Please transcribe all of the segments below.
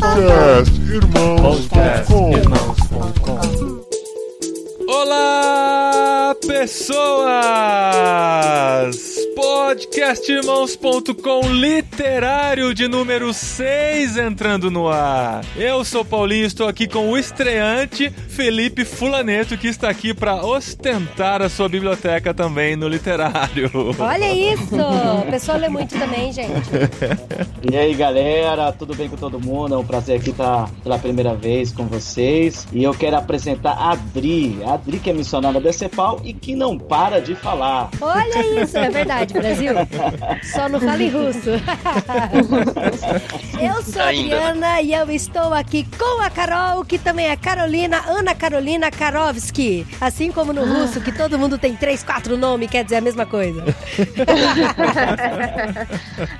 Podcast Irmãos.com Olá, pessoas! Podcastirmãos.com literário de número 6 entrando no ar. Eu sou Paulinho, estou aqui com o estreante Felipe Fulaneto, que está aqui para ostentar a sua biblioteca também no literário. Olha isso! O pessoal lê muito também, gente. E aí, galera, tudo bem com todo mundo? É um prazer aqui estar pela primeira vez com vocês. E eu quero apresentar a Adri. A Adri que é missionária da Cepal e que não para de falar. Olha isso, é verdade, Brasil. Só não fale russo. eu sou a. Adriana e eu estou aqui com a Carol, que também é Carolina, Ana Carolina Karovski. Assim como no russo, que todo mundo tem três, quatro nomes, quer dizer a mesma coisa.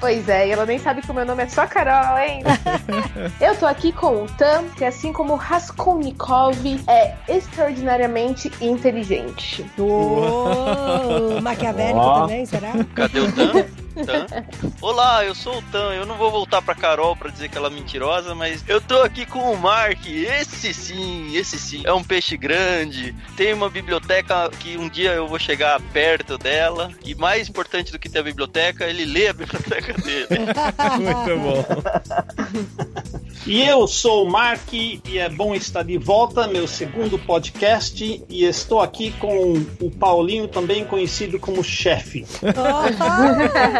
Pois é, e ela nem sabe que o meu nome é só Carol, hein? Eu tô aqui com o Tam, que assim como Raskolnikov é extraordinariamente inteligente. Uou, maquiavélico também, será? Cadê o Tan? Tan? Olá, eu sou o Tan. Eu não vou voltar pra Carol pra dizer que ela é mentirosa, mas eu tô aqui com o Mark. Esse sim, esse sim. É um peixe grande. Tem uma biblioteca que um dia eu vou chegar perto dela. E mais importante do que ter a biblioteca, ele lê a biblioteca dele. Muito bom. E eu sou o Mark e é bom estar de volta, meu segundo podcast, e estou aqui com o Paulinho, também conhecido como chefe.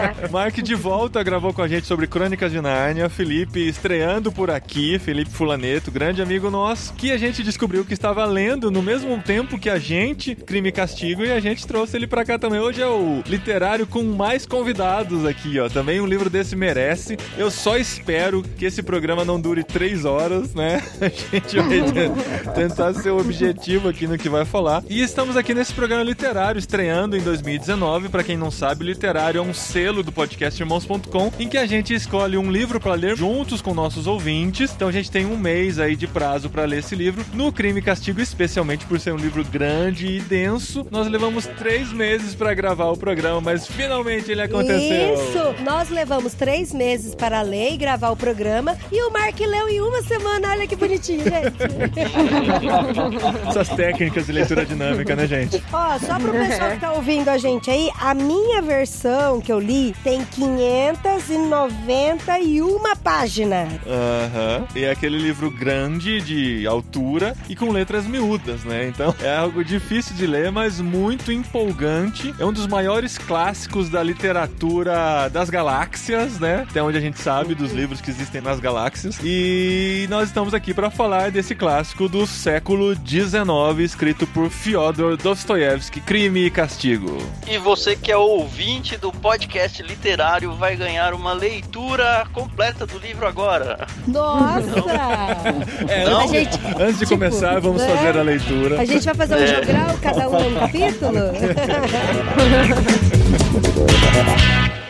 Mark de volta gravou com a gente sobre Crônicas de Nárnia. Felipe estreando por aqui, Felipe Fulaneto, grande amigo nosso, que a gente descobriu que estava lendo no mesmo tempo que a gente, Crime e Castigo, e a gente trouxe ele pra cá também. Hoje é o literário com mais convidados aqui, ó. Também um livro desse merece. Eu só espero que esse programa não dure três horas, né? A gente vai te- tentar ser objetivo aqui no que vai falar. E estamos aqui nesse programa literário, estreando em 2019. Pra quem não sabe, literário é um selo do podcast Irmãos.com, em que a gente escolhe um livro pra ler juntos com nossos ouvintes. Então a gente tem um mês aí de prazo pra ler esse livro. No Crime e Castigo, especialmente por ser um livro grande e denso, nós levamos três meses pra gravar o programa, mas finalmente ele aconteceu. Isso! Nós levamos três meses para ler e gravar o programa e o Mark leu em uma semana. Olha que bonitinho, gente. Essas técnicas de leitura dinâmica, né, gente? Ó, só pro pessoal que tá ouvindo a gente aí, a minha versão que eu li tem 591 páginas. Aham. E é aquele livro grande de altura e com letras miúdas, né? Então é algo difícil de ler, mas muito empolgante. É um dos maiores clássicos da literatura das galáxias, né? Até onde a gente sabe dos livros que existem nas galáxias. E nós estamos aqui para falar desse clássico do século XIX, escrito por Fyodor Dostoiévski, Crime e Castigo. E você que é ouvinte do podcast literário vai ganhar uma leitura completa do livro agora. Nossa! É, Não? A gente, Antes de Tipo, começar, vamos né? fazer a leitura. a gente vai fazer um É. jogral, cada um um capítulo?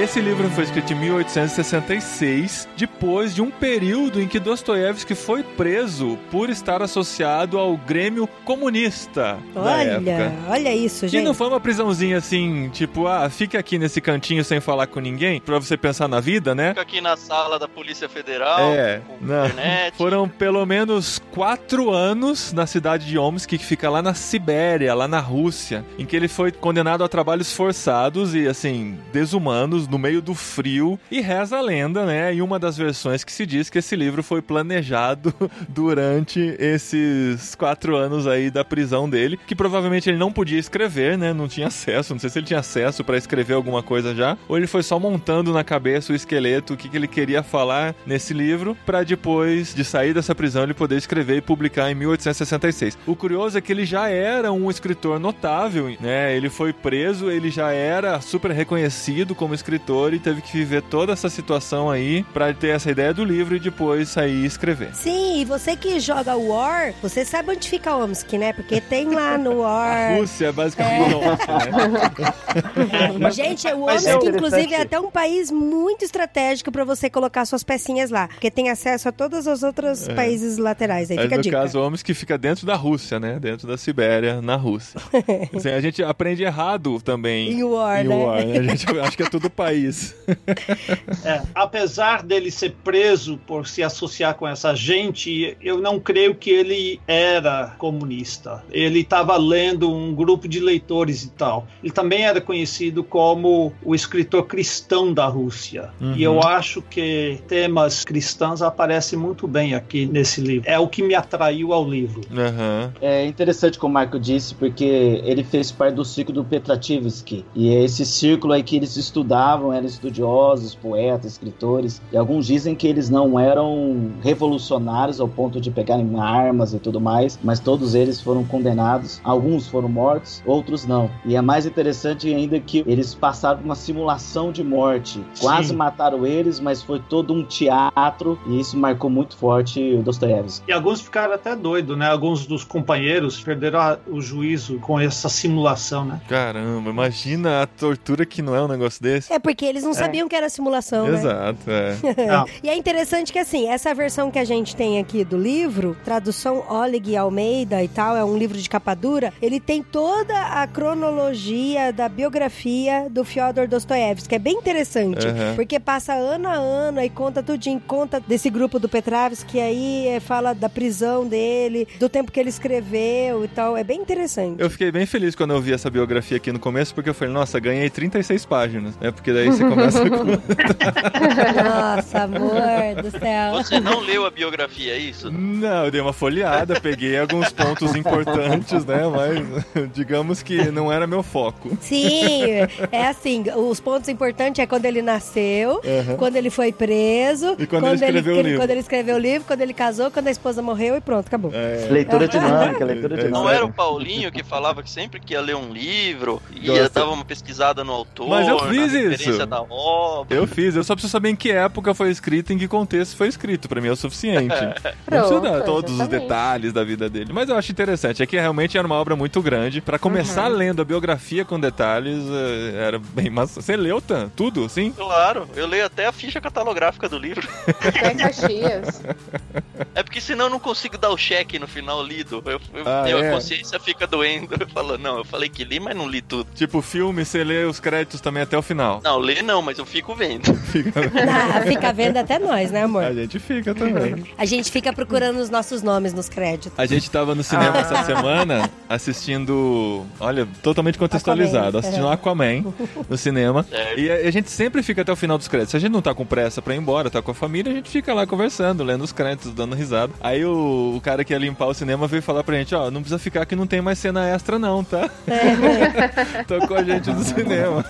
Esse livro foi escrito em 1866, depois de um período em que Dostoiévski foi preso por estar associado ao Grêmio Comunista da Olha, época. olha isso, E gente. não foi uma prisãozinha assim, tipo, ah, fica aqui nesse cantinho sem falar com ninguém, pra você pensar na vida, né? Fica aqui na sala da Polícia Federal, É, com não. internet. Foram pelo menos quatro anos na cidade de Omsk, que fica lá na Sibéria, lá na Rússia, em que ele foi condenado a trabalhos forçados e, assim, desumanos, no meio do frio. E reza a lenda, né, em uma das versões que se diz que esse livro foi planejado durante esses quatro anos aí da prisão dele, que provavelmente ele não podia escrever, né, não tinha acesso, não sei se ele tinha acesso pra escrever alguma coisa já, ou ele foi só montando na cabeça o esqueleto, o que, que ele queria falar nesse livro, pra depois de sair dessa prisão ele poder escrever e publicar em 1866. O curioso é que ele já era um escritor notável, né? Ele foi preso, ele já era super reconhecido como escritor escritor e teve que viver toda essa situação aí pra ter essa ideia do livro e depois sair e escrever. Sim, e você que joga War, você sabe onde fica Omsk, né? Porque tem lá no A War. Rússia é basicamente Omsk, né? Gente, o Omsk, é inclusive, é até um país muito estratégico pra você colocar suas pecinhas lá. Porque tem acesso a todos os outros países laterais. Aí Mas fica a no dica. caso, Omsk fica dentro da Rússia, né? Dentro da Sibéria, na Rússia. Assim, a gente aprende errado também. Em War, em né? War, né? A gente acha que é tudo país. É, apesar dele ser preso por se associar com essa gente, eu não creio que ele era comunista. Ele estava lendo um grupo de leitores e tal. Ele também era conhecido como o escritor cristão da Rússia. Uhum. E eu acho que temas cristãos aparecem muito bem aqui nesse livro. É o que me atraiu ao livro. Aham. É interessante como o Marco disse, porque ele fez parte do círculo do Petrativsky. E é esse círculo aí que eles eram estudiosos, poetas, escritores. E alguns dizem que eles não eram revolucionários ao ponto de pegarem armas e tudo mais, mas todos eles foram condenados. Alguns foram mortos, outros não. E é mais interessante ainda que eles passaram uma simulação de morte. Quase Sim. mataram eles, mas foi todo um teatro. E isso marcou muito forte o Dostoiévski. E alguns ficaram até doidos, né? Alguns dos companheiros perderam o juízo com essa simulação, né? Caramba, imagina a tortura que não é um negócio desse. É porque eles não sabiam que era simulação, né? Exato, é. E é interessante que, assim, essa versão que a gente tem aqui do livro, tradução Oleg Almeida e tal, é um livro de capa dura, ele tem toda a cronologia da biografia do Fyodor Dostoiévski, que é bem interessante, Aham. porque passa ano a ano e conta tudinho, conta desse grupo do Petravski, aí é, fala da prisão dele, do tempo que ele escreveu e tal, é bem interessante. Eu fiquei bem feliz quando eu vi essa biografia aqui no começo, porque eu falei, nossa, ganhei 36 páginas, né? Porque daí você começa com... Nossa, amor do céu. Você não leu a biografia, é isso? Não, eu dei uma folheada, peguei alguns pontos importantes, né? Mas digamos que não era meu foco. Sim, é assim, os pontos importantes é quando ele nasceu, quando ele foi preso, E quando ele escreveu o livro. quando ele escreveu o livro, quando ele casou, quando a esposa morreu e pronto, acabou. É, Leitura dinâmica, leitura É, dinâmica. Não era o Paulinho que falava que sempre que ia ler um livro, ia dar uma pesquisada no autor, Mas eu fiz referência isso. da obra. eu fiz, eu só preciso saber em que época foi escrito, em que contexto foi escrito. Pra mim é o suficiente. Não precisa dar todos os detalhes da vida dele. Mas eu acho interessante. É que realmente era uma obra muito grande. Pra começar lendo a biografia com detalhes, eh, era bem massa. Você leu, Tan? Tudo, sim? Claro, eu leio até a ficha catalográfica do livro. Até Caxias. É porque senão eu não consigo dar o cheque no final lido. Eu, eu- Ah, eu- é? A consciência fica doendo. Eu falo, não, eu falei que li, mas não li tudo. Tipo, filme, você lê os créditos também até o final. Não, ler não, mas eu fico vendo. Ah, fica vendo até nós, né, amor? A gente fica também. A gente fica procurando os nossos nomes nos créditos. A gente tava no cinema Ah. essa semana assistindo. Olha, totalmente contextualizado. Aquaman, assistindo é. Aquaman no cinema. Certo. E a, a gente sempre fica até o final dos créditos. Se a gente não tá com pressa pra ir embora, tá com a família, a gente fica lá conversando, lendo os créditos, dando risada. Aí o, o cara que ia limpar o cinema veio falar pra gente: ó, não precisa ficar que não tem mais cena extra, não, tá? Tocou a gente no cinema.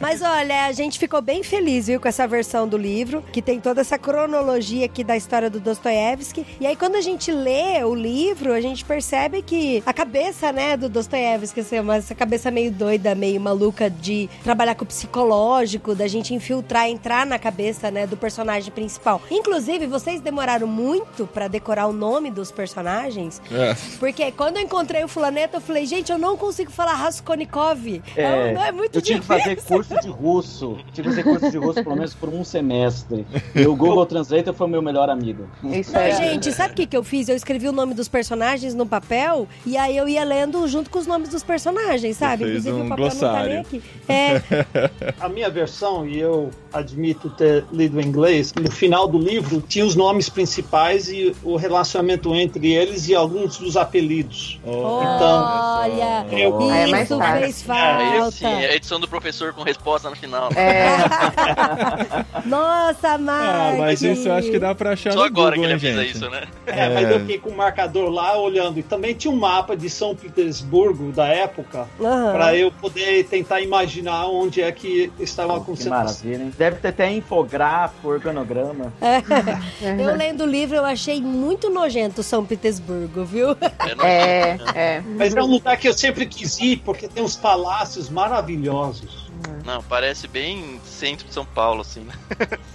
Mas olha, a gente ficou bem feliz, viu, com essa versão do livro, que tem toda essa cronologia aqui da história do Dostoiévski. E aí, quando a gente lê o livro, a gente percebe que a cabeça, né, do Dostoiévski, assim, uma- essa cabeça meio doida, meio maluca de trabalhar com o psicológico, da gente infiltrar, entrar na cabeça, né, do personagem principal. Inclusive, vocês demoraram muito pra decorar o nome dos personagens, É. porque quando eu encontrei o fulaneto, eu falei, gente, eu não consigo falar Raskolnikov. É, É, é muito eu tinha que difícil. fazer curso de russo. Tinha que fazer curso de russo pelo menos por um semestre. E o Google Translator foi meu melhor amigo. Isso Não, é. gente, sabe o que, que eu fiz? Eu escrevi o nome dos personagens no papel e aí eu ia lendo junto com os nomes dos personagens, sabe? Inclusive um o papel não tá glossário. nem aqui. É, A minha versão, e eu admito ter lido em inglês, no final do livro tinha os nomes principais e o relacionamento entre eles e alguns dos apelidos. olha, Eu- Ah, é mais isso fácil. fez Aí falta. sim, é a edição do professor com resposta no final. É, Nossa, Mark! Ah, mas isso eu acho que dá pra achar Só no agora Google, que ele avisa isso, né? É, mas eu fiquei com o marcador lá olhando. E também tinha um mapa de São Petersburgo da época Aham. para eu poder tentar imaginar onde é que estava Que acontecendo. maravilha, hein? Deve ter até infográfico, organograma. Eu lendo o livro, eu achei muito nojento São Petersburgo, viu? É, não- é, é. Mas é um lugar que eu sempre quis ir porque tem uns palácios maravilhosos. Não, parece bem centro de São Paulo, assim, né?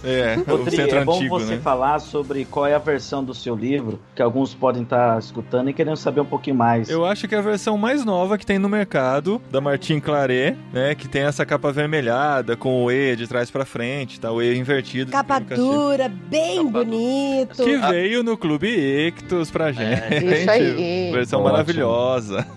É, o Rodrigo, centro é bom antigo, você né? falar sobre qual é a versão do seu livro, que alguns podem estar escutando e querendo saber um pouquinho mais. Eu acho que é a versão mais nova que tem no mercado, da Martin Claret, né? Que tem essa capa avermelhada, com o E de trás pra frente, tá? O E invertido. Capa castigo. dura, bem Capa dura. bonito. Que veio no Clube Ictus pra gente. Isso aí. Versão Ótimo. maravilhosa.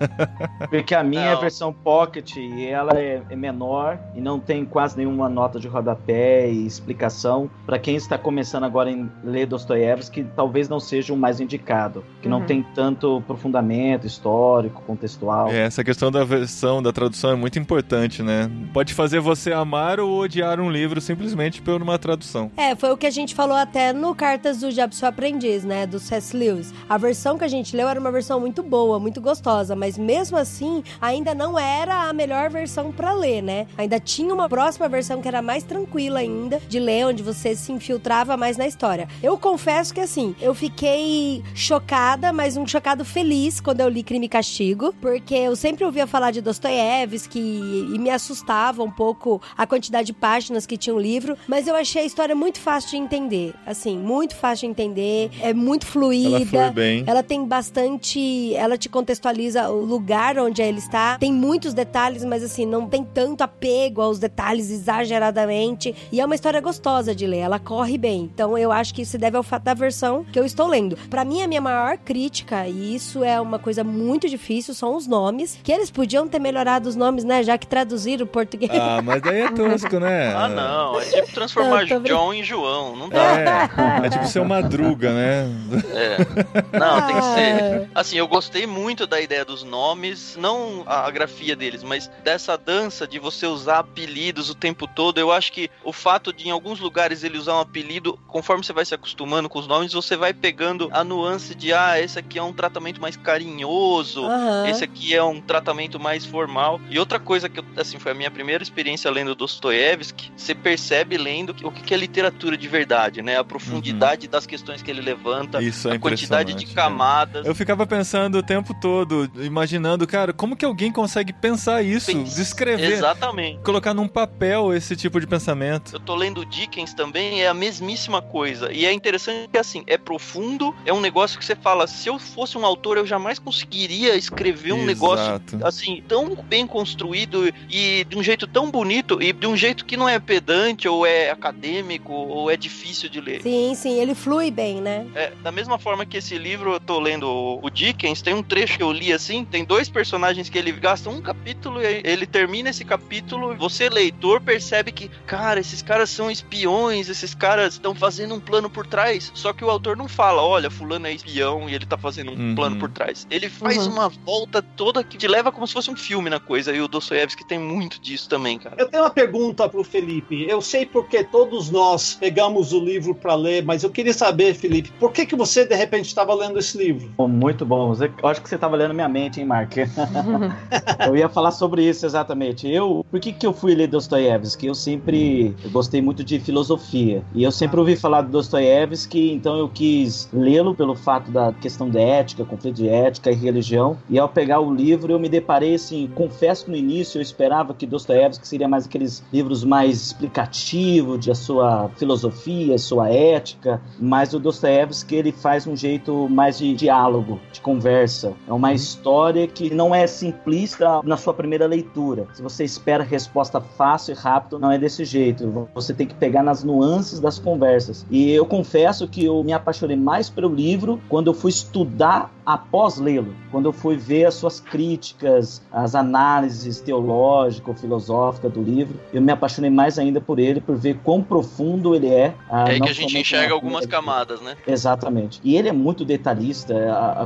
Porque a minha é a Não. versão Pocket e ela é, é menor e não tem quase nenhuma nota de rodapé e explicação. Para quem está começando agora em ler Dostoiévski, talvez não seja o mais indicado, que não Uhum. tem tanto aprofundamento histórico, contextual. É, essa questão da versão, da tradução é muito importante, né? Pode fazer você amar ou odiar um livro simplesmente por uma tradução. É, foi o que a gente falou até no Cartas do Diabo Seu Aprendiz, né? Do C.S. Lewis. A versão que a gente leu era uma versão muito boa, muito gostosa, mas mesmo assim, ainda não era a melhor versão pra ler, né? Ainda tinha uma próxima versão que era mais tranquila ainda de ler, onde você se infiltrava mais na história. Eu confesso que assim, eu fiquei chocada, mas um chocado feliz quando eu li Crime e Castigo, porque eu sempre ouvia falar de Dostoiévski e me assustava um pouco a quantidade de páginas que tinha o livro, mas eu achei a história muito fácil de entender. Assim, muito fácil de entender, é muito fluida. Ela flui bem. Ela tem bastante. Ela te contextualiza o lugar onde ele está. Tem muitos detalhes, mas assim, não tem tanto apego aos detalhes exageradamente. E é uma história gostosa de ler. Ela corre bem. Então eu acho que isso se deve ao fato da versão que eu estou lendo. Pra mim, a minha maior crítica, e isso é uma coisa muito difícil, são os nomes. Que eles podiam ter melhorado os nomes, né? Já que traduziram o português. Ah, mas daí é tosco, né? Ah, não. É tipo transformar Não. John em João. Não dá. É, é tipo ser uma madruga, né? É. Não, tem que ser. Ah. Assim, eu gostei muito da ideia dos nomes, não a, a grafia deles, mas dessa dança de você usar apelidos o tempo todo. Eu acho que o fato de em alguns lugares ele usar um apelido, conforme você vai se acostumando com os nomes, você vai pegando a nuance de ah, esse aqui é um tratamento mais carinhoso, Aham. esse aqui é um tratamento mais formal. E outra coisa que, eu, assim, foi a minha primeira experiência lendo Dostoiévski, você percebe lendo que- o que que é literatura de verdade, né? A profundidade das questões que ele levanta, Isso é a quantidade de camadas. Eu ficava pensando o tempo todo, imaginando, cara, como que alguém consegue pensar isso, descrever, Exatamente. Colocar num papel esse tipo de pensamento. Eu tô lendo Dickens também, é a mesmíssima coisa. E é interessante que, assim, é profundo, é um negócio que você fala, se eu fosse um autor, eu jamais conseguiria escrever um negócio Exato. assim, tão bem construído e de um jeito tão bonito e de um jeito que não é pedante ou é acadêmico ou é difícil de ler. Sim, sim, ele flui bem, né? É, da mesma forma que esse livro, eu tô lendo o, o Dickens, tem um trecho que eu li assim, tem dois personagens que ele gasta um capítulo e ele termina esse capítulo, você leitor percebe que, cara, esses caras são espiões, esses caras estão fazendo um plano por trás, só que o autor não fala, olha, fulano é espião e ele tá fazendo um Uhum. plano por trás. Ele faz Uhum. uma volta toda que te leva como se fosse um filme na coisa, e o Dostoiévski tem muito disso também, cara. Eu tenho uma pergunta pro Felipe. Eu sei porque todos nós pegamos o livro para ler, mas eu queria saber, Felipe, por que, que você de repente estava lendo esse livro? Bom, Muito bom. Você- Eu acho que você estava lendo minha mente, hein, Mark? eu ia falar sobre isso exatamente. Eu, por que, que eu fui ler Dostoiévski? Eu sempre eu gostei muito de filosofia e eu sempre ouvi falar de Dostoiévski, então eu quis lê-lo pelo fato da questão de ética, conflito de ética e religião. E ao pegar o livro, eu me deparei assim. Confesso que no início eu esperava que Dostoiévski seria mais aqueles livros mais explicativos de a sua filosofia, sua ética, mas o Dostoiévski ele faz um jeito mais de diálogo, de conversa. É uma história que não é simplista na sua primeira leitura. Se você espera resposta fácil e rápido, não é desse jeito. Você tem que pegar nas nuances das conversas. E eu confesso que eu me apaixonei mais pelo livro quando eu fui estudar após lê-lo, quando eu fui ver as suas críticas, as análises teológicas, filosóficas do livro, eu me apaixonei mais ainda por ele, por ver quão profundo ele é. ah, É aí que a gente enxerga algumas camadas, né? Exatamente. E ele é muito detalhista.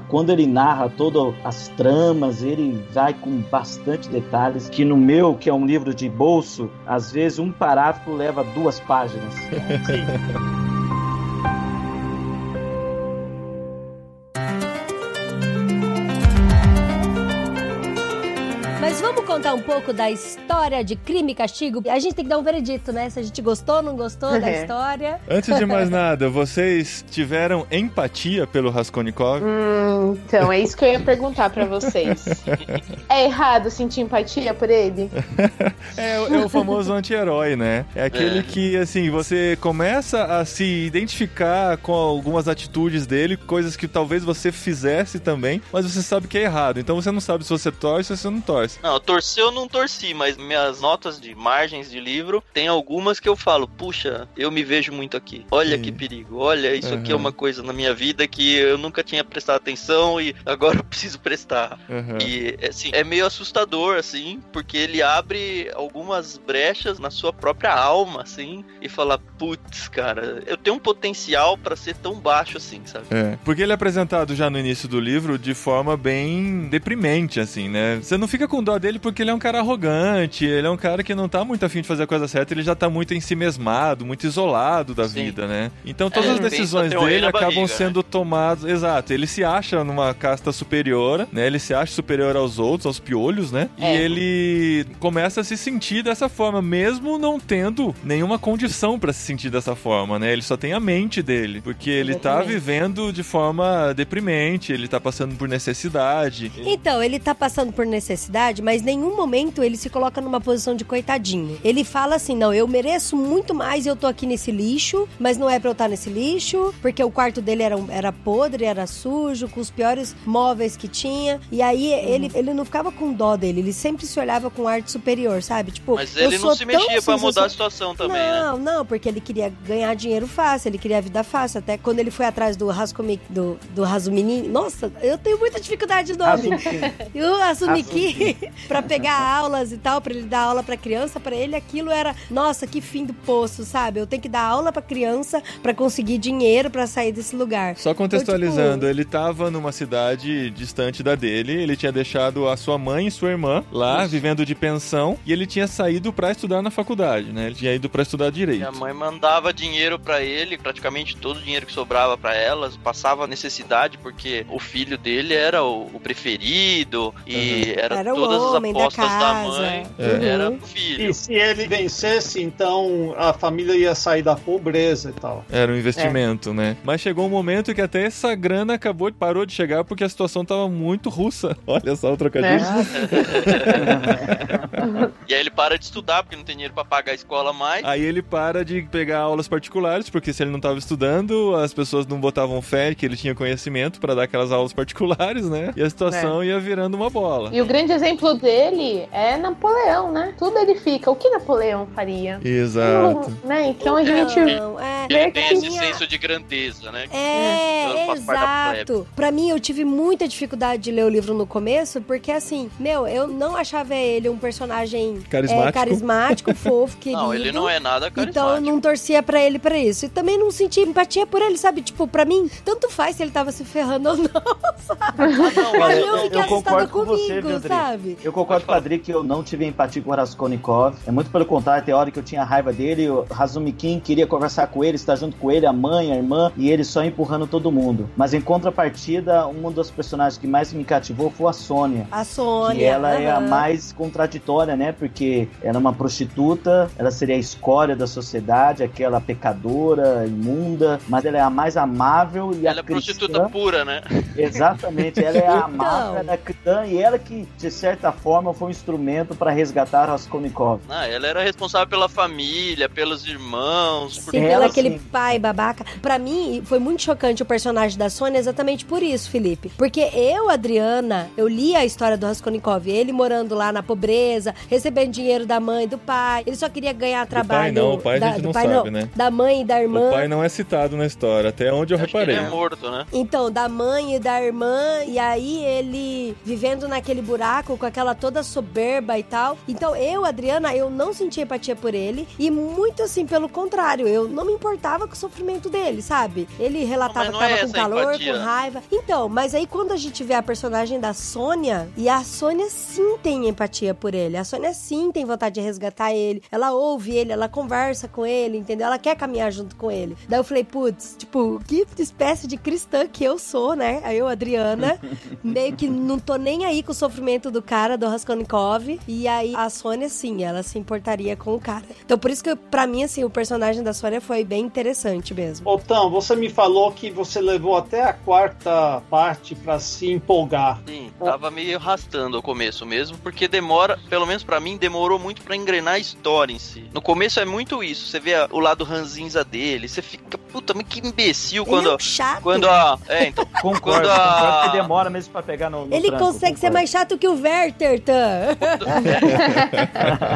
Quando ele narra todas as tramas, ele vai com bastante detalhes. Que no meu, que é um livro de bolso, às vezes um parágrafo leva duas páginas. Mas pouco da história de crime e castigo? A gente tem que dar um veredito, né? Se a gente gostou ou não gostou da É. história. Antes de mais nada, vocês tiveram empatia pelo Raskolnikov? Hum, então, é isso que eu ia perguntar pra vocês. É errado sentir empatia por ele? É, o- é o famoso anti-herói, né? É aquele É. que, assim, você começa a se identificar com algumas atitudes dele, coisas que talvez você fizesse também, mas você sabe que é errado. Então você não sabe se você torce ou se você não torce. Não, torcer eu não torci, mas minhas notas de margens de livro tem algumas que eu falo, puxa, eu me vejo muito aqui. Olha Sim. que perigo, olha, isso aqui é Uhum. uma coisa na minha vida que eu nunca tinha prestado atenção e agora eu preciso prestar. Uhum. E assim, é meio assustador, assim, porque ele abre algumas brechas na sua própria alma, assim, e fala, putz, cara, eu tenho um potencial pra ser tão baixo assim, sabe? É, porque ele é apresentado já no início do livro de forma bem deprimente, assim, né? Você não fica com dó dele porque ele é um cara arrogante, ele é um cara que não tá muito afim de fazer a coisa certa, ele já tá muito em si mesmado, muito isolado da Sim. vida, né? Então todas É, as decisões dele acabam barriga, sendo tomadas. Exato, ele se acha numa casta superior, né? Ele se acha superior aos outros, aos piolhos, né? E É. ele começa a se sentir dessa forma, mesmo não tendo nenhuma condição pra se sentir dessa forma, né? Ele só tem a mente dele, porque ele tá vivendo de forma deprimente, ele tá passando por necessidade. Então, ele tá passando por necessidade, mas em nenhum momento ele se coloca numa posição de coitadinho. Ele fala assim: não, eu mereço muito mais e eu tô aqui nesse lixo, mas não é pra eu estar nesse lixo, porque o quarto dele era, era podre, era sujo, com os piores móveis que tinha. E aí ele, ele não ficava com dó dele, ele sempre se olhava com arte superior, sabe? Tipo, Mas eu ele sou não se tão mexia pra mudar a situação também, né? não, não, porque ele queria ganhar dinheiro fácil, ele queria a vida fácil. Até quando ele foi atrás do Rascomi, do, do Razumini. Nossa, eu tenho muita dificuldade de nome. E o Asumiki, pra pegar aulas e tal, pra ele dar aula pra criança, pra ele aquilo era, nossa, que fim do poço, sabe? Eu tenho que dar aula pra criança pra conseguir dinheiro pra sair desse lugar. Só contextualizando, Então, ele tava numa cidade distante da dele, ele tinha deixado a sua mãe e sua irmã lá, vivendo de pensão, e ele tinha saído pra estudar na faculdade, né? Ele tinha ido pra estudar direito. Minha mãe mandava dinheiro pra ele, praticamente todo o dinheiro que sobrava pra elas, passava necessidade porque o filho dele era o, preferido e era, Era o todas as apostas da, casa. mãe, É. era Uhum. o filho. E se ele vencesse, então a família ia sair da pobreza e tal. Era um investimento, né? Mas chegou um momento que até essa grana acabou, parou de chegar porque a situação tava muito russa. Olha só o trocadilho. E aí ele para de estudar porque não tem dinheiro pra pagar a escola mais. Aí ele para de pegar aulas particulares, porque se ele não tava estudando, as pessoas não botavam fé que ele tinha conhecimento pra dar aquelas aulas particulares, né? E a situação ia virando uma bola. E o grande exemplo dele é Napoleão, né? Tudo ele fica. O que Napoleão faria? Exato. Não, né? Então a gente. Não, é. Ele tem esse tinha- senso de grandeza, né? É, exato. Pra mim, eu tive muita dificuldade de ler o livro no começo, porque assim, meu, eu não achava ele um personagem Carismático. é, carismático fofo, querido. Não, ele não é nada Então eu carismático. não torcia pra ele pra isso. E também não senti empatia por ele, sabe? Tipo, pra mim, tanto faz se ele tava se ferrando ou não, sabe? não, Aí eu- eu eu fiquei assustada concordo com você, comigo, viu, Adri? sabe? Eu concordo com o Adri que eu não tive empatia com o Raskolnikov. É muito pelo contrário, tem hora que eu tinha raiva dele. O Razumi Kim queria conversar com ele, estar junto com ele, a mãe, a irmã, e ele só empurrando todo mundo. Mas em contrapartida, um dos personagens que mais me cativou foi a Sônia. A Sônia. Que ela é a mais contraditória, né? Porque ela é uma prostituta, ela seria a escória da sociedade, aquela pecadora, imunda, mas ela é a mais amável e Ela a é prostituta pura, né? Exatamente, ela é a Então. amável, ela é cristã e ela que, de certa forma, foi um instrumento para resgatar Raskolnikov. Ah, ela era responsável pela família, pelos irmãos, por Sim, Ela, pelo aquele sim. pai babaca. Pra mim, foi muito chocante o personagem da Sônia exatamente por isso, Felipe. Porque eu, Adriana, eu li a história do Raskolnikov, ele morando lá na pobreza, recebendo dinheiro da mãe e do pai. Ele só queria ganhar trabalho. não, o pai a da, gente do não pai, sabe, né? Da mãe e da irmã. O pai não é citado na história, até onde eu Acho que ele reparei. é morto, né? Então, da mãe e da irmã, e aí ele vivendo naquele buraco com aquela toda soberba e tal. Então, eu, Adriana, eu não senti empatia por ele, e muito assim, pelo contrário, eu não me importava com o sofrimento dele, sabe? Ele relatava não que tava é com calor, empatia. com raiva. Então, mas aí quando a gente vê a personagem da Sônia, e a Sônia sim tem empatia por ele, a Sônia sim tem vontade de resgatar ele, ela ouve ele, ela conversa com ele, entendeu? Ela quer caminhar junto com ele. Daí eu falei, putz, tipo, que espécie de cristã que eu sou, né? Aí eu, Adriana, meio que não tô nem aí com o sofrimento do cara, do Raskolnikov. E aí a Sônia, sim, ela se importaria com o cara. Então por isso que, pra mim, assim, o personagem da Sônia foi bem interessante mesmo. Otão, você me falou que você levou até a quarta parte pra se empolgar. Sim, tava meio arrastando o começo mesmo, porque demora, pelo menos pra mim, demorou muito pra engrenar a história em si. No começo é muito isso, você vê a- o lado ranzinza dele, você fica, puta, mas que imbecil Ele quando. é um chato. Quando a. É, então. Concordo, Quando a- concordo que demora mesmo pra pegar no, no Ele tranco, consegue ser concordo. mais chato que o Werther, Tan.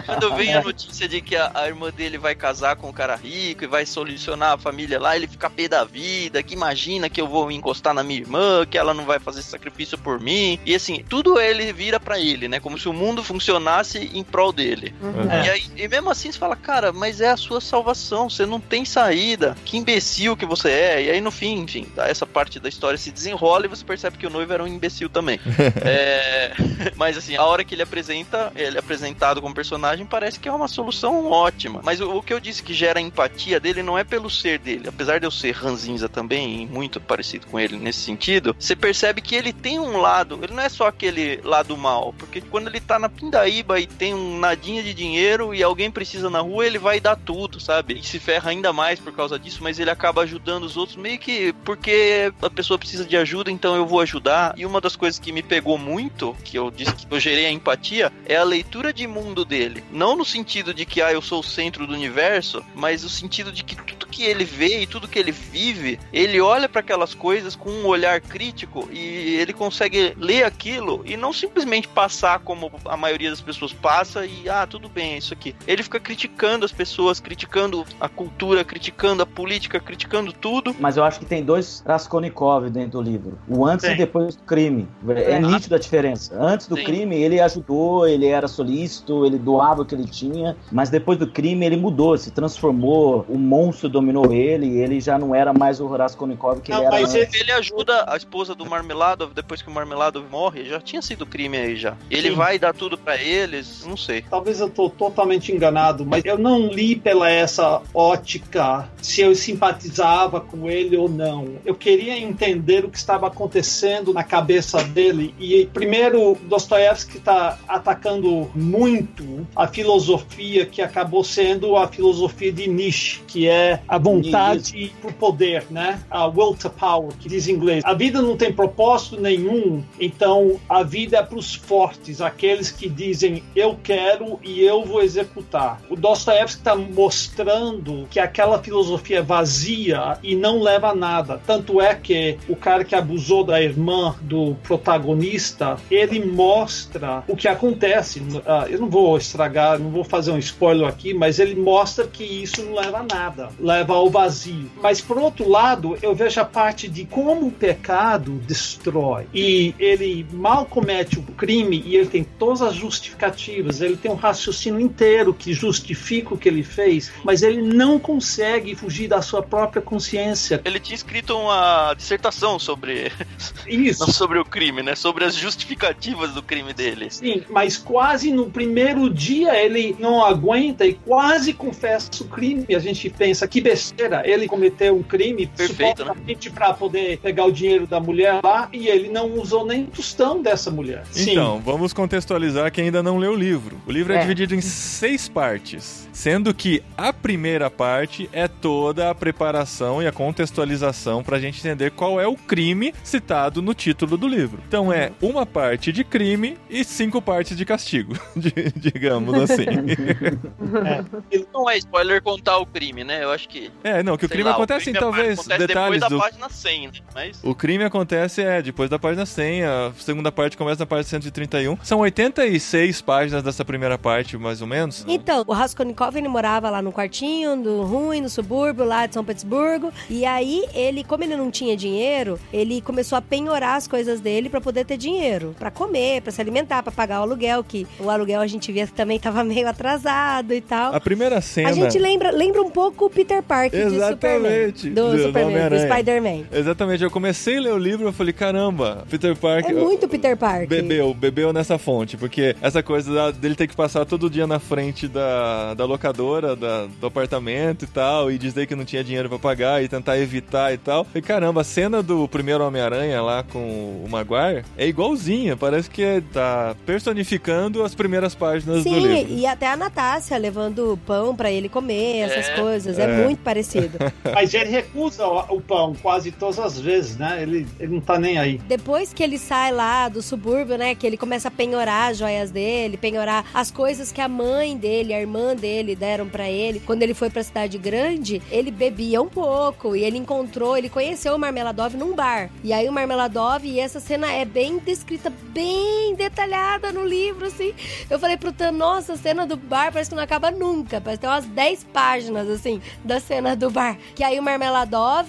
Quando vem a notícia de que a, a irmã dele vai casar com um cara rico e vai solucionar a família lá, ele fica pé da vida, que imagina que eu vou encostar na minha irmã, que ela não vai fazer sacrifício por mim. E assim, tudo ele vira pra ele, né? Como se o mundo funcionasse em prol dele. É. E, aí, e mesmo assim você fala, cara, mas é a sua salvação, você não tem saída. Que imbecil que você é. E aí no fim, enfim, tá, essa parte da história se desenrola e você percebe que o noivo era um imbecil também. É, Mas assim, a hora que ele apresenta, ele é apresentado como personagem, parece que é uma solução ótima. Mas o, o que eu disse que gera empatia dele não é pelo ser dele. Apesar de eu ser ranzinza também, muito parecido com ele nesse sentido, você percebe que ele tem um lado, ele não é só aquele lado mal. Porque quando ele tá na pindaíba e tem um nadinha de dinheiro e alguém precisa na rua, ele vai dar tudo, sabe? E se ferra ainda mais por causa disso, mas ele acaba ajudando os outros meio que porque a pessoa precisa de ajuda, então eu vou ajudar. E uma das coisas que me pegou muito, que eu disse que eu gerei a empatia, é a leitura de mundo dele. Não no sentido de que ah, eu sou o centro do universo, mas no sentido de que tudo que ele vê e tudo que ele vive, ele olha para aquelas coisas com um olhar crítico e ele consegue ler aquilo e não simplesmente passar como a maioria das pessoas passa e ah, tudo bem, é isso aqui. Ele fica criticando as pessoas, criticando a cultura, criticando a política, criticando tudo. Mas eu acho que tem dois Raskolnikov dentro do livro. O antes Tem. e depois do crime. É, É. nítido a diferença. Antes do Sim. crime, ele ajudou, ele era solícito, ele doava o que ele tinha. Mas depois do crime, ele mudou, se transformou. O monstro dominou ele ele já não era mais o Raskolnikov que Não, ele era mas antes. Ele ajuda a esposa do Marmeladov depois que o Marmeladov morre, já tinha sido crime aí já. Ele Sim. vai dar tudo pra eles, não sei. Talvez eu tô totalmente enganado, mas eu não li pela essa ótica se eu simpatizava com ele ou não. Eu queria entender o que estava acontecendo na cabeça dele. E primeiro, Dostoiévski está atacando muito a filosofia que acabou sendo a filosofia de Nietzsche, que é a vontade pro poder, né? A will to power, que diz em inglês. A vida não tem propósito nenhum, então a vida é para os fortes, aqueles que dizem eu quero e eu vou executar. O Dostoiévski está mostrando que aquela filosofia é vazia e não leva a nada. Tanto é que o cara que abusou da irmã do protagonista, ele mostra o que acontece. Ah, eu não vou estragar, não vou fazer um spoiler aqui, mas ele mostra que isso não leva a nada, leva ao vazio. Mas por outro lado, eu vejo a parte de como o pecado destrói. E ele mal comete o crime e ele tem todas as justificativas, ele tem um raciocínio inteiro que justifica o que ele fez, mas ele não consegue fugir da sua própria consciência. Ele tinha escrito uma dissertação sobre, Isso. sobre o crime, né? Sobre as justificativas do crime dele. Sim, mas quase no primeiro dia ele não aguenta e quase confessa o crime. A gente pensa que besteira, ele cometeu um crime Perfeito, né? supostamente para poder pegar o dinheiro da mulher lá e ele não usou nem tostão dessa mulher. Então, vamos contextualizar quem ainda não leu o livro. O livro é, É. dividido em seis partes, sendo que a primeira parte é toda a preparação e a contextualização pra gente entender qual é o crime citado no título do livro. Então é uma parte de crime e cinco partes de castigo, digamos assim. Não é spoiler contar o crime, né? Eu acho que. É, não, que o crime lá, acontece em crime talvez acontece detalhes depois da do página 100, né? Mas. O crime acontece, é, depois da página 100, a segunda parte começa na página 131. São 86 páginas dessa primeira parte, mais ou menos. Então, o Raskolnikov, ele morava lá no quartinho do ruim, no subúrbio lá de São Petersburgo. E aí, ele, como ele não tinha dinheiro, ele começou a penhorar as coisas dele pra poder ter dinheiro. Pra comer, pra se alimentar, pra pagar o aluguel, que o aluguel a gente via que também tava meio atrasado e tal. A primeira cena... A gente lembra, lembra um pouco o Peter Parker de Superman. Exatamente. Do, Do Superman, do. Spider-Man. Exatamente, eu comecei a ler o livro e falei, caramba, Peter É Parker... muito Peter Parker. Bebeu, bebeu nessa fonte, porque essa coisa dele ter que passar todo dia na frente da, da locadora, da- do apartamento e tal, e dizer que não tinha dinheiro pra pagar e tentar evitar e tal. E caramba, a cena do primeiro Homem-Aranha lá com o Maguire é igualzinha, parece que tá personificando as primeiras páginas do Sim, livro. e até a Natácia levando pão pra ele comer, essas É. coisas. É, É. muito parecido. Mas ele recusa o, o pão quase todas as vezes, né? Ele, ele não tá nem aí. Depois que ele sai lá do subúrbio, né? Que ele começa a penhorar as joias dele, penhorar as coisas que a mãe dele, a irmã dele deram pra ele. Quando ele foi pra cidade grande, ele bebia um pouco e ele encontrou, ele conheceu o Marmeladov num bar. E aí o Marmeladov, e essa cena é bem descrita, bem detalhada no livro, assim. Eu falei pro Tan, nossa, a cena do bar parece que não acaba nunca. Parece que tem umas 10 páginas, assim, da cena do bar. Que aí o Marmeladov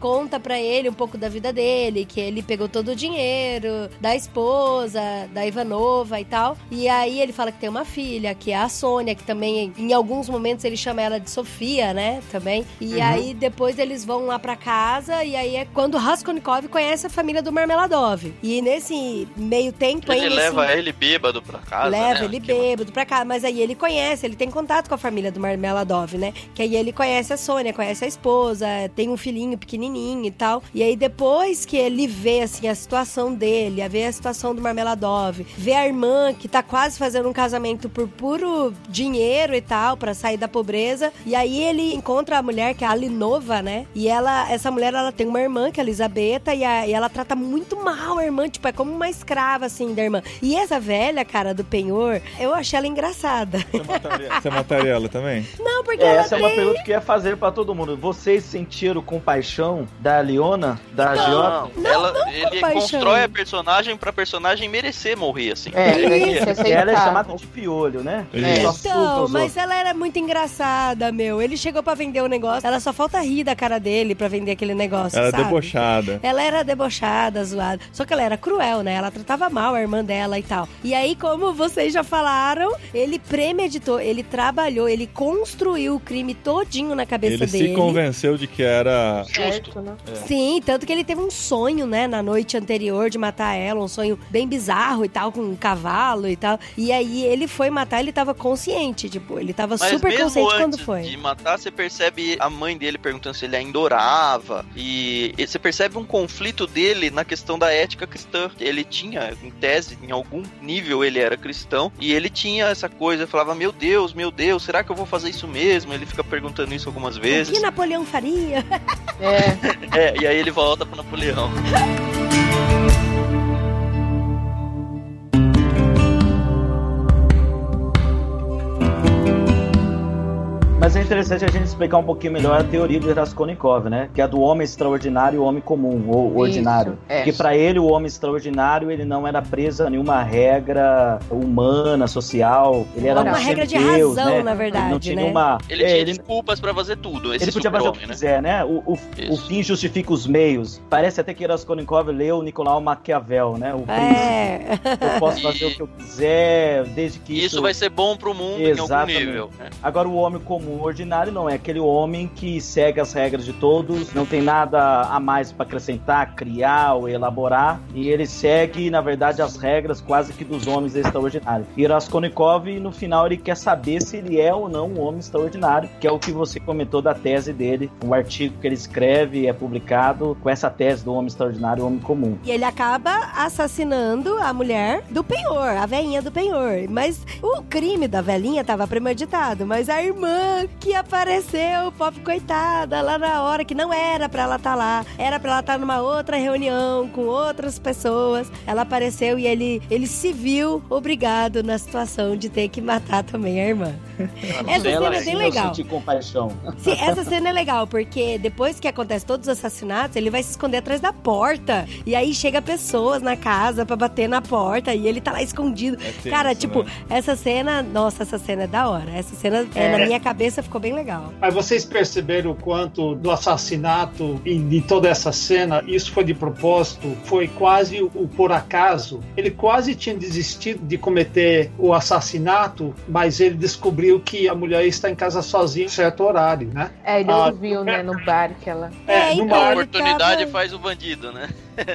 conta pra ele um pouco da vida dele, que ele pegou todo o dinheiro da esposa, da Ivanova e tal. E aí ele fala que tem uma filha, que é a Sônia, que também, em alguns momentos, ele chama ela de Sofia, né? Também. E aí depois eles vão lá pra casa, e aí é quando Raskolnikov conhece a família do Marmeladov. E nesse meio tempo Ele aí, nesse- leva ele bêbado pra casa. Leva né? ele Que- bêbado pra cá, mas aí ele conhece, ele tem contato com a família do Marmeladov, né? Que aí ele conhece a Sônia, conhece a esposa, tem um filhinho pequenininho e tal. E aí depois que ele vê, assim, a situação dele, a ver a situação do Marmeladov, vê a irmã que tá quase fazendo um casamento por puro dinheiro e tal, pra sair da pobreza. E aí ele encontra a mulher, que é a Alinova, né? E ela, essa mulher, ela tem uma irmã, que é a Elisabetta, e, a- e ela trata muito mal a irmã, tipo, é como uma escrava, assim, da irmã. E essa velha, cara, do penhor, eu achei ela engraçada. Você mataria, você mataria ela também? Não, porque É, ela essa é uma tem... pergunta que eu ia fazer pra todo mundo. Vocês sentiram compaixão da Leona, da Agiota? Não, ela, ele compaixão. constrói a personagem pra personagem merecer morrer, assim. É, pra gente aceitar. Ela é chamada de piolho, né? É. Então, mas outros. Ela era muito engraçada, meu. Ele chegou pra vender o negócio, ela só falta rir da cara dele pra vender aquele negócio, Ela é sabe? debochada. Ela era debochada, zoada. Só que ela era cruel, né? Ela tratava mal a irmã dela e tal. E aí, como vocês já falaram, ele premeditou, ele trabalhou, ele construiu o crime todinho na cabeça Ele dele. se convenceu de que era Certo, né? Sim, tanto que ele teve um sonho, né, na noite anterior de matar ela, um sonho bem bizarro e tal, com um cavalo e tal. E aí ele foi matar, ele tava consciente, tipo, ele tava Mas super mesmo consciente antes quando foi. de matar, você percebe a mãe dele perguntando se ele ainda orava. E e você percebe um conflito dele na questão da ética cristã. Ele tinha, em tese, em algum nível ele era cristão. E ele tinha essa coisa, falava, meu Deus, meu Deus, será que eu vou fazer isso mesmo? Ele fica perguntando isso algumas O vezes. que Napoleão faria? É. É, e aí ele volta pro Napoleão. Mas é interessante a gente explicar um pouquinho melhor a teoria de Raskolnikov, né? Que é a do homem extraordinário e o homem comum, ou ordinário. é. Porque pra ele, o homem extraordinário, ele não era preso a nenhuma regra humana, social. Ele era Uma um regra de semideus, razão, né? na verdade, Não tinha né? nenhuma... Ele é, tinha ele- desculpas pra fazer tudo. Esse ele podia fazer o que né? quiser, né? O, o, o Isso. fim justifica os meios. Parece até que Raskolnikov leu Nicolau Maquiavel, né? O príncipe. É. Eu posso E- fazer o que eu quiser, desde que Isso vai ser bom pro mundo em algum Exatamente. nível. né? Agora, o homem comum ordinário não é aquele homem que segue as regras de todos, não tem nada a mais para acrescentar, criar ou elaborar, e ele segue, na verdade, as regras quase que dos homens extraordinários. E Raskolnikov, no final, ele quer saber se ele é ou não um homem extraordinário, que é o que você comentou da tese dele, um artigo que ele escreve é publicado com essa tese do homem extraordinário e o homem comum. E ele acaba assassinando a mulher do penhor, a velhinha do penhor. Mas o crime da velhinha tava premeditado, mas a irmã que apareceu, pobre coitada, lá na hora que não era pra ela estar lá, era pra ela estar numa outra reunião com outras pessoas. Ela apareceu e ele, ele se viu obrigado na situação de ter que matar também a irmã. Essa cena é sim bem legal. senti compaixão. Sim, essa cena é legal, porque depois que acontece todos os assassinatos, ele vai se esconder atrás da porta. E aí chega pessoas na casa pra bater na porta e ele tá lá escondido. É tenso, Cara, tipo, né? essa cena, nossa, essa cena é da hora. Essa cena, é, É. na minha cabeça, cabeça ficou bem legal. Mas vocês perceberam o quanto do assassinato e de toda essa cena, isso foi de propósito, foi quase o por acaso. Ele quase tinha desistido de cometer o assassinato, mas ele descobriu que a mulher está em casa sozinha em certo horário, né? É, ele Ah, ouviu, né, no bar que ela. É, no então, A bar. oportunidade tava- faz o bandido, né?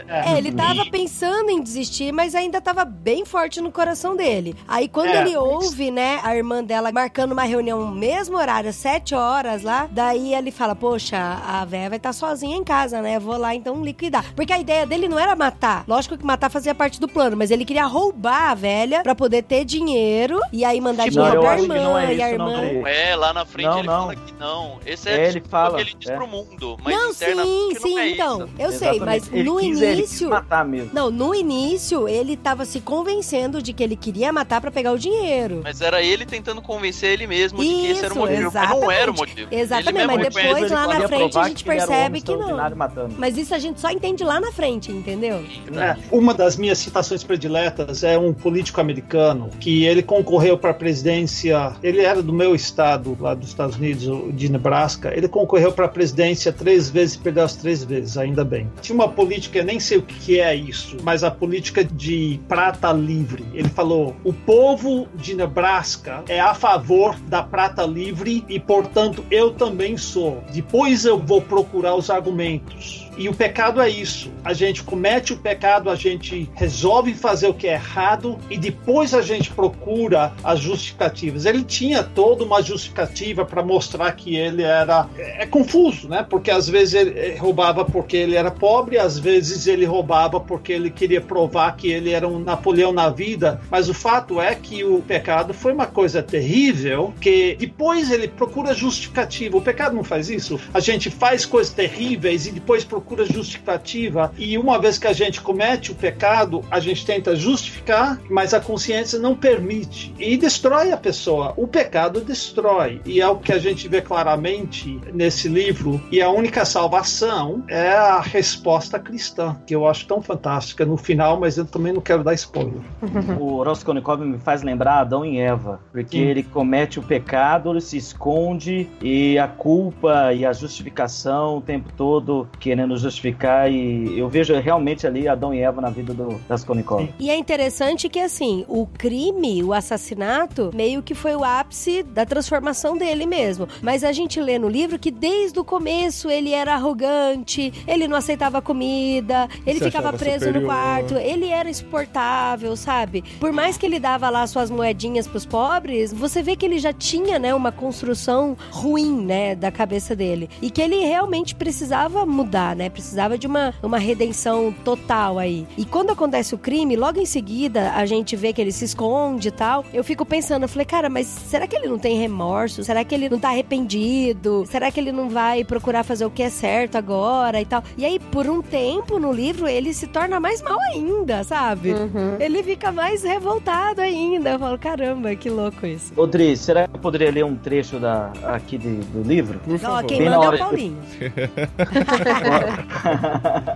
É, ele tava pensando em desistir, mas ainda tava bem forte no coração dele. Aí quando É. ele ouve, né, a irmã dela marcando uma reunião no mesmo horário, sete horas lá, daí ele fala, poxa, a véia vai estar sozinha em casa, né? Vou lá então liquidar. Porque a ideia dele não era matar. Lógico que matar fazia parte do plano, mas ele queria roubar a velha pra poder ter dinheiro e aí mandar Tipo, dinheiro pra irmã. não é e a isso, não, irmã... Dre. É, lá na frente Não, ele não. fala que não. Esse É, é, ele ele fala, que ele diz é. pro mundo. Mas Não, sim, não sim, é então. isso. Eu sei, mas Exatamente. Ele no quis, Ele quis início. matar mesmo. Não, no início ele tava se convencendo de que ele queria matar pra pegar o dinheiro. Mas era ele tentando convencer ele mesmo de que esse era o Isso, motivo. Mas não era o exatamente. motivo. Exatamente, mas depois lá na frente, a gente que percebe que não. matando. Mas isso a gente só entende lá na frente, entendeu? É, uma das minhas citações prediletas é um político americano que ele concorreu para a presidência. Ele era do meu estado, lá dos Estados Unidos, de Nebraska. Ele concorreu para a presidência três vezes e perdeu as três vezes, ainda bem. Tinha uma política, eu nem sei o que é isso, mas a política de prata livre. Ele falou: o povo de Nebraska é a favor da prata livre e, portanto, eu também sou. Depois eu vou procurar os argumentos. E o pecado é isso. A gente comete o pecado, a gente resolve fazer o que é errado e depois a gente procura as justificativas. Ele tinha toda uma justificativa para mostrar que ele era. É, é confuso, né? Porque às vezes ele eh, roubava porque ele era pobre, às vezes ele roubava porque ele queria provar que ele era um Napoleão na vida. Mas o fato é que o pecado foi uma coisa terrível que depois ele procura justificativa. O pecado não faz isso. A gente faz coisas terríveis e depois procura justificativa. E uma vez que a gente comete o pecado, a gente tenta justificar, mas a consciência não permite e destrói a pessoa. O pecado destrói. E é o que a gente vê claramente nesse livro. E a única salvação é a resposta cristã, que eu acho tão fantástica no final, mas eu também não quero dar spoiler. O Raskolnikov me faz lembrar Adão e Eva, porque Sim. ele comete o pecado, ele se esconde e a culpa e a justificação o tempo todo querendo justificar e eu vejo realmente ali Adão e Eva na vida do Raskolnikov. E é interessante que, assim, o crime, o assassinato, meio que foi o ápice da transformação dele mesmo. Mas a gente lê no livro que desde o começo ele era arrogante, ele não aceitava comida, ele Se ficava preso no superior. quarto, ele era insuportável, sabe? Por mais que ele dava lá suas moedinhas pros pobres, você vê que ele já tinha, né, uma construção ruim, né, da cabeça dele. E que ele realmente precisava mudar, né? Precisava de uma, uma redenção total aí. E quando acontece o crime, logo em seguida a gente vê que ele se esconde e tal. Eu fico pensando, eu falei, cara, mas será que ele não tem remorso? Será que ele não tá arrependido? Será que ele não vai procurar fazer o que é certo agora e tal? E aí, por um tempo no livro, ele se torna mais mal ainda, sabe? Uhum. Ele fica mais revoltado ainda. Eu falo, caramba, que louco isso. Odri, será que eu poderia ler um trecho da, aqui de- do livro? Por favor. quem manda é o que- Paulinho.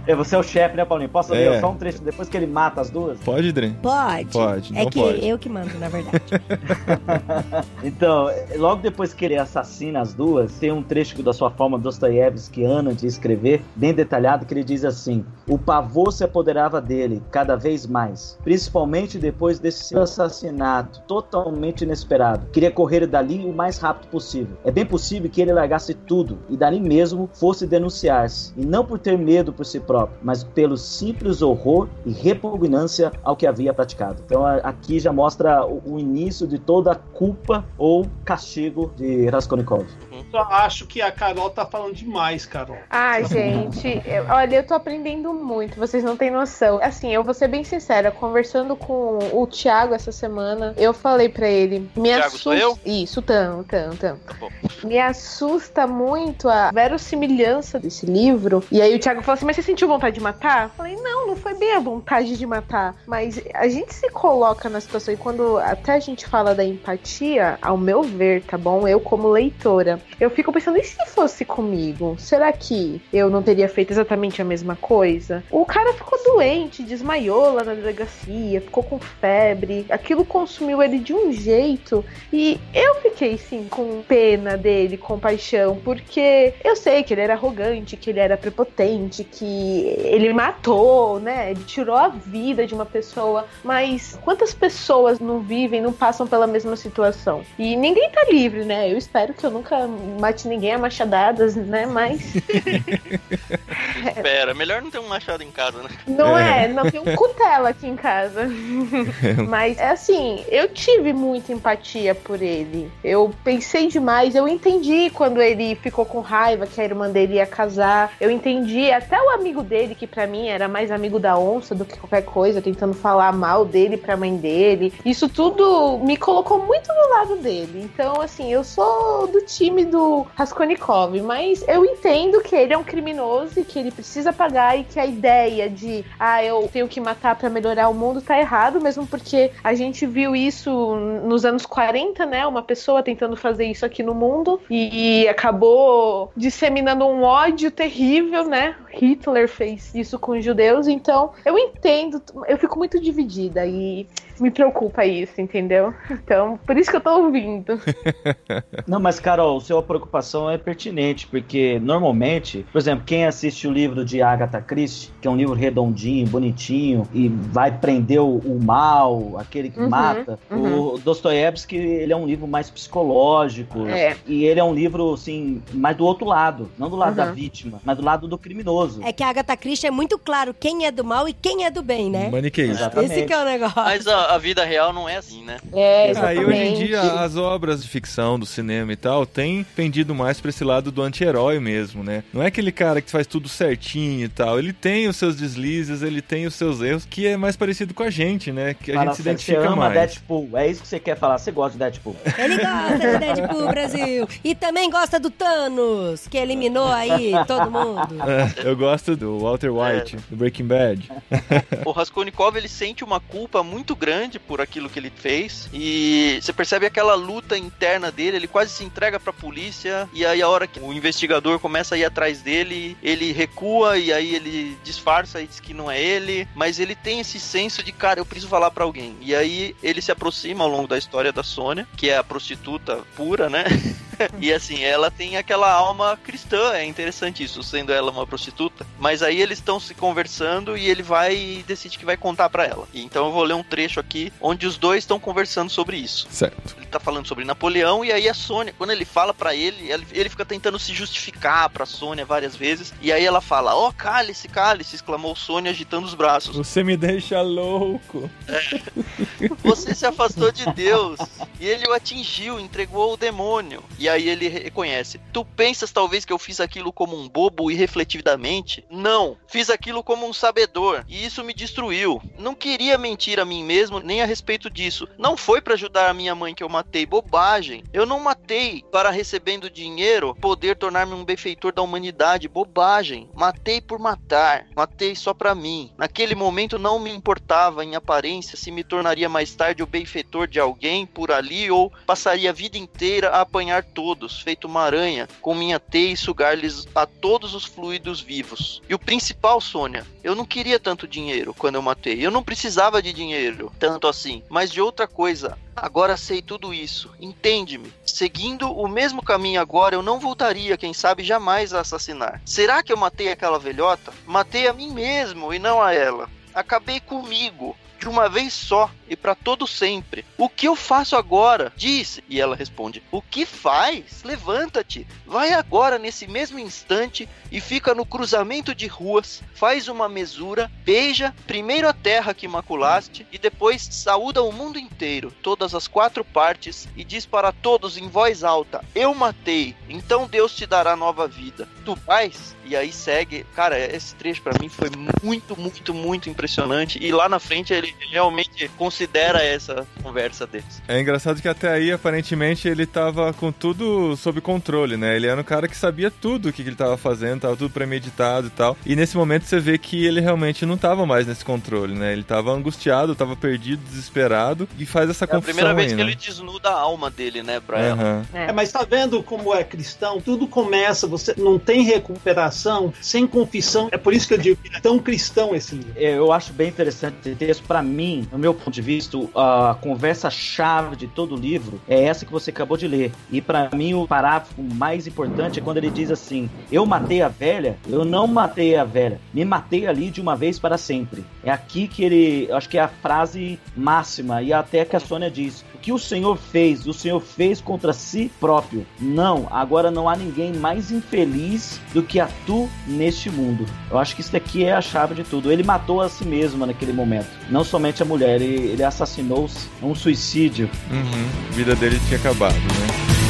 é, você é o chefe, né, Paulinho? Posso É. ler só um trecho depois que ele mata as duas? Pode, Dre? Pode. Pode, É não que pode. eu que mando, na verdade. Então, logo depois que ele assassina as duas, tem um trecho da sua forma Dostoiévskiana de escrever, bem detalhado, que ele diz assim: O pavor se apoderava dele cada vez mais, principalmente depois desse seu assassinato totalmente inesperado. Queria correr dali o mais rápido possível. É bem possível que ele largasse tudo e dali mesmo fosse denunciar-se, e não por ter medo por si próprio, mas pelo simples horror e repugnância ao que havia praticado. Então aqui já mostra o, o início de toda a culpa ou castigo de Raskolnikov. Só acho que a Carol tá falando demais, Carol. Ai, gente, eu- olha, eu tô aprendendo muito, vocês não têm noção. Assim, eu vou ser bem sincera, conversando com o Thiago essa semana, eu falei pra ele, me assusta. Isso, Tam, Tam, Tam. Tá bom. Me assusta muito a verossimilhança desse livro. E aí o Thiago falou assim: Mas você sentiu vontade de matar? Eu falei: Não, não não foi bem a vontade de matar, mas a gente se coloca na situação e quando até a gente fala da empatia, ao meu ver, tá bom? Eu como leitora, eu fico pensando, e se fosse comigo? Será que eu não teria feito exatamente a mesma coisa? O cara ficou doente, desmaiou lá na delegacia, ficou com febre, aquilo consumiu ele de um jeito e eu fiquei sim com pena dele, compaixão, porque eu sei que ele era arrogante, que ele era prepotente, que ele matou, né? Ele tirou a vida de uma pessoa, mas quantas pessoas não vivem, não passam pela mesma situação? E ninguém tá livre, né? Eu espero que eu nunca mate ninguém a machadadas, né? Mas Pera, melhor não ter um machado em casa, né? não é, não tem um cutela aqui em casa. Mas é assim, eu tive muita empatia por ele. Eu pensei demais, eu entendi quando ele ficou com raiva que a irmã dele ia casar. Eu entendi até o amigo dele, que pra mim era mais amigo da onça do que qualquer coisa, tentando falar mal dele pra mãe dele. Isso tudo me colocou muito no lado dele. Então, assim, eu sou do time do Raskolnikov, mas eu entendo que ele é um criminoso e que ele precisa pagar e que a ideia de, ah, eu tenho que matar pra melhorar o mundo tá errado, mesmo porque a gente viu isso nos anos 40, né? Uma pessoa tentando fazer isso aqui no mundo e acabou disseminando um ódio terrível, né? Hitler fez isso com os judeus, então eu entendo, eu fico muito dividida e me preocupa isso, entendeu? Então, por isso que eu tô ouvindo. Não, mas Carol, sua preocupação é pertinente, porque normalmente, por exemplo, quem assiste o livro de Agatha Christie, que é um livro redondinho, bonitinho, e vai prender o, o mal, aquele que Uhum, mata, uhum. o Dostoiévski, ele é um livro mais psicológico, É. e ele é um livro, assim, mais do outro lado, não do lado Uhum. da vítima, mas do lado do criminoso. É que a Agatha Christie é muito claro quem é do mal e quem é do bem, né? Maniqueísta. Exatamente. Esse que é o negócio. Mas a, a vida real não é assim, né? É, exatamente. hoje em dia as obras de ficção, do cinema e tal, pendido mais pra esse lado do anti-herói mesmo, né? Não é aquele cara que faz tudo certinho e tal. Ele tem os seus deslizes, ele tem os seus erros, que é mais parecido com a gente, né? Que a Fala, gente se você identifica ama mais. Deadpool, é isso que você quer falar, você gosta de Deadpool. Ele gosta de Deadpool Brasil. E também gosta do Thanos, que eliminou aí todo mundo. É, eu gosto do Walter White, do Breaking Bad. O Raskolnikov ele sente uma culpa muito grande por aquilo que ele fez e você percebe aquela luta interna dele, ele quase se entrega pra polícia e aí a hora que o investigador começa a ir atrás dele, ele recua e aí ele disfarça e diz que não é ele, mas ele tem esse senso de, cara, eu preciso falar pra alguém. E aí ele se aproxima ao longo da história da Sônia, que é a prostituta pura, né? e assim, ela tem aquela alma cristã, é interessante isso, sendo ela uma prostituta. Mas aí eles estão se conversando e ele vai e decide que vai contar pra ela. E então eu vou ler um trecho aqui onde os dois estão conversando sobre isso. Certo. Ele tá falando sobre Napoleão e aí a Sônia, quando ele fala pra ele, ele, ele fica tentando se justificar pra Sônia várias vezes. E aí ela fala: "Ó, cálice, cálice", exclamou Sônia agitando os braços. Você me deixa louco. Você se afastou de Deus e ele o atingiu, entregou ao demônio. E aí ele reconhece: Tu pensas talvez que eu fiz aquilo como um bobo e refletidamente? Não, fiz aquilo como um sabedor e isso me destruiu. Não queria mentir a mim mesmo nem a respeito disso. Não foi para ajudar a minha mãe que eu matei, bobagem. Eu não matei para recebendo dinheiro poder tornar-me um benfeitor da humanidade, bobagem. Matei por matar, matei só para mim. Naquele momento não me importava em aparência se me tornaria mais tarde o benfeitor de alguém por ali ou passaria a vida inteira a apanhar todos, feito uma aranha, com minha teia e sugar-lhes a todos os fluidos vivos. E o principal, Sônia, eu não queria tanto dinheiro quando eu matei. Eu não precisava de dinheiro, tanto assim, mas de outra coisa. Agora sei tudo isso. Entende-me. Seguindo o mesmo caminho agora, eu não voltaria, quem sabe, jamais a assassinar. Será que eu matei aquela velhota? Matei a mim mesmo e não a ela. Acabei comigo. De uma vez só e para todo sempre. O que eu faço agora? Disse. E ela responde: O que faz? Levanta-te. Vai agora nesse mesmo instante e fica no cruzamento de ruas, faz uma mesura, beija primeiro a terra que maculaste e depois saúda o mundo inteiro, todas as quatro partes e diz para todos em voz alta: Eu matei. Então Deus te dará nova vida. Tu vais? E aí segue. Cara, esse trecho para mim foi muito, muito, muito impressionante. E lá na frente ele realmente considera essa conversa deles. É engraçado que até aí, aparentemente, ele tava com tudo sob controle, né? Ele era um cara que sabia tudo o que, que ele tava fazendo, tava tudo premeditado e tal. E nesse momento você vê que ele realmente não tava mais nesse controle, né? Ele tava angustiado, tava perdido, desesperado e faz essa É a confusão primeira vez aí, que né? ele desnuda a alma dele, né, pra ela. Aham. É, mas tá vendo como é cristão? Tudo começa, você não tem recuperação sem confissão. É por isso que eu digo que é tão cristão esse livro. É, Eu acho bem interessante esse texto. Pra mim, no meu ponto de vista, a conversa-chave de todo o livro é essa que você acabou de ler. E pra mim, o parágrafo mais importante é quando ele diz assim: Eu matei a velha, eu não matei a velha, me matei ali de uma vez para sempre. É aqui que ele, acho que é a frase máxima, e até que a Sônia diz: O que o Senhor fez, o Senhor fez contra si próprio. Não, agora não há ninguém mais infeliz do que a tu neste mundo. Eu acho que isso daqui é a chave de tudo. Ele matou a si mesmo naquele momento. Não somente a mulher, ele, ele assassinou-se. Um suicídio. Uhum. A vida dele tinha acabado, né?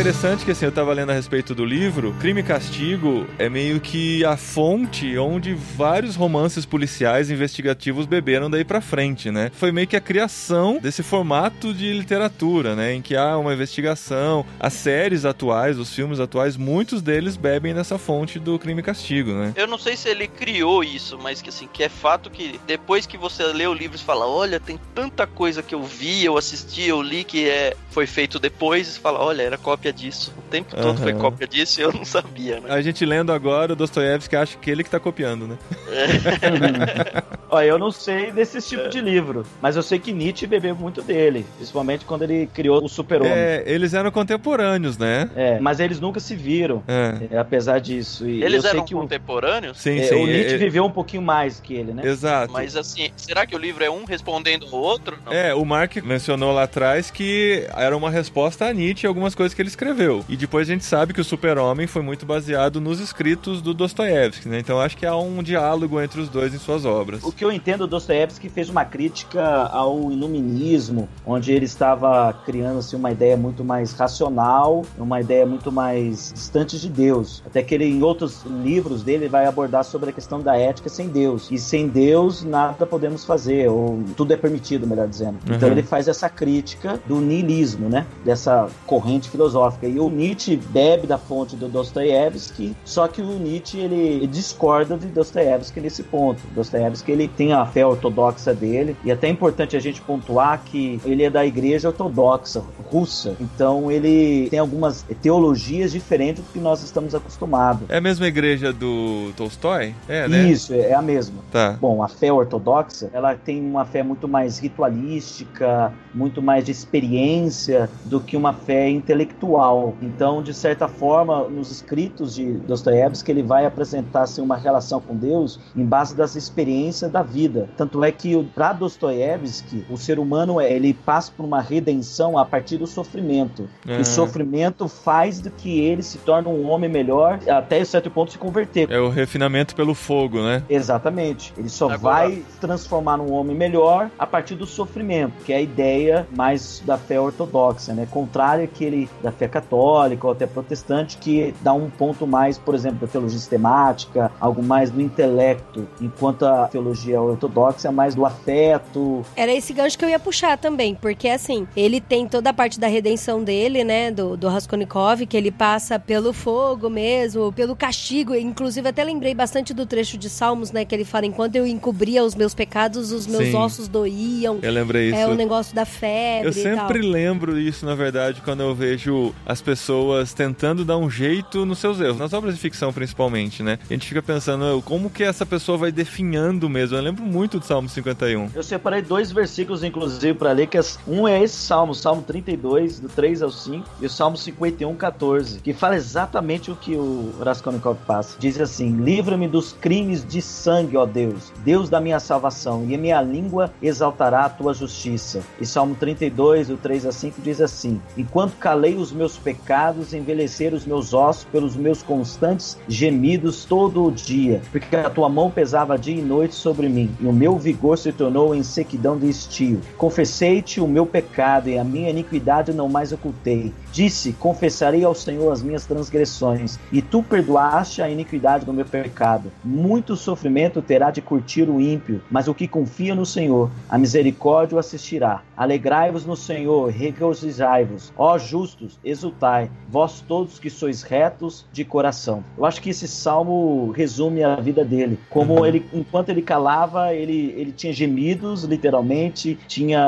Interessante que assim, eu tava lendo a respeito do livro, Crime e Castigo é meio que a fonte onde vários romances policiais investigativos beberam daí pra frente, né? Foi meio que a criação desse formato de literatura, né? Em que há uma investigação, as séries atuais, os filmes atuais, muitos deles bebem nessa fonte do Crime e Castigo, né? Eu não sei se ele criou isso, mas que assim, que é fato que depois que você lê o livro e fala, olha, tem tanta coisa que eu vi, eu assisti, eu li que é, foi feito depois, e fala, olha, era cópia disso. O tempo todo foi Aham. cópia disso e eu não sabia, né? A gente lendo agora, o Dostoiévski acha que ele que tá copiando, né? Olha, eu não sei desse tipo de livro, mas eu sei que Nietzsche bebeu muito dele, principalmente quando ele criou o Super-Homem. É, eles eram contemporâneos, né? É, mas eles nunca se viram, É. é, apesar disso. E Eles eu sei eram que o, contemporâneos? Sim, é, sim. o Nietzsche é- viveu um pouquinho mais que ele, né? Exato. Mas assim, será que o livro é um respondendo ao outro? Não. É, o Mark mencionou lá atrás que era uma resposta a Nietzsche e algumas coisas que ele escreveu. E depois a gente sabe que o Super-Homem foi muito baseado nos escritos do Dostoiévski, né? Então acho que há um diálogo entre os dois em suas obras. O que eu entendo, Dostoiévski fez uma crítica ao iluminismo, onde ele estava criando assim, uma ideia muito mais racional, uma ideia muito mais distante de Deus. Até que ele, em outros livros dele, vai abordar sobre a questão da ética sem Deus. E sem Deus, nada podemos fazer, ou tudo é permitido, melhor dizendo. Então Uhum. ele faz essa crítica do niilismo, né? Dessa corrente filosófica. E o Nietzsche bebe da fonte do Dostoiévski, só que o Nietzsche ele discorda de Dostoiévski nesse ponto. Dostoiévski ele tem a fé ortodoxa dele e até é importante a gente pontuar que ele é da igreja ortodoxa russa. Então ele tem algumas teologias diferentes do que nós estamos acostumados. É a mesma igreja do Tolstói? É, né? Isso, é a mesma. Tá. Bom, a fé ortodoxa, ela tem uma fé muito mais ritualística, muito mais de experiência do que uma fé intelectual. Então, de certa forma, nos escritos de Dostoiévski, ele vai apresentar assim, uma relação com Deus em base das experiências da vida. Tanto é que para Dostoiévski, o ser humano ele passa por uma redenção a partir do sofrimento. Aham. O sofrimento faz do que ele se torne um homem melhor até certo ponto se converter. É o refinamento pelo fogo, né? Exatamente. Ele só Agora- vai se transformar num homem melhor a partir do sofrimento, que é a ideia mais da fé ortodoxa, né? Contrária àquele da fé católica ou até protestante, que dá um ponto mais, por exemplo, da teologia sistemática, algo mais do intelecto, enquanto a teologia ortodoxa é mais do afeto. Era esse gancho que eu ia puxar também, porque assim, ele tem toda a parte da redenção dele, né, do, do Raskolnikov, que ele passa pelo fogo mesmo, pelo castigo, inclusive até lembrei bastante do trecho de Salmos, né, que ele fala, enquanto eu encobria os meus pecados, os meus Sim. ossos doíam, Eu lembrei isso. é o negócio da febre Eu e tal. sempre lembro isso, na verdade, quando eu vejo as pessoas tentando dar um jeito nos seus erros, nas obras de ficção principalmente, né? A gente fica pensando como que essa pessoa vai definhando mesmo. Eu lembro muito do Salmo 51. Eu separei dois versículos, inclusive, para ler, que as- um é esse salmo, Salmo 32, do 3 ao 5, e o Salmo 51, 14, que fala exatamente o que o Raskolnikov passa. Diz assim: Livra-me dos crimes de sangue, ó Deus, Deus da minha salvação, e a minha língua exaltará a tua justiça. E Salmo 32, do 3 a 5, diz assim: Enquanto calei os meus pecados, envelheceram os meus ossos pelos meus constantes gemidos todo o dia, porque a tua mão pesava dia e noite sobre mim, e o meu vigor se tornou em sequidão de estio. Confessei-te o meu pecado, e a minha iniquidade não mais ocultei. Disse: Confessarei ao Senhor as minhas transgressões, e tu perdoaste a iniquidade do meu pecado. Muito sofrimento terá de curtir o ímpio, mas o que confia no Senhor, a misericórdia o assistirá. Alegrai-vos no Senhor, regozijai-vos. Ó justos, exultai, vós todos que sois retos de coração. Eu acho que esse salmo resume a vida dele. Como ele, enquanto ele calava, ele, ele tinha gemidos, literalmente, tinha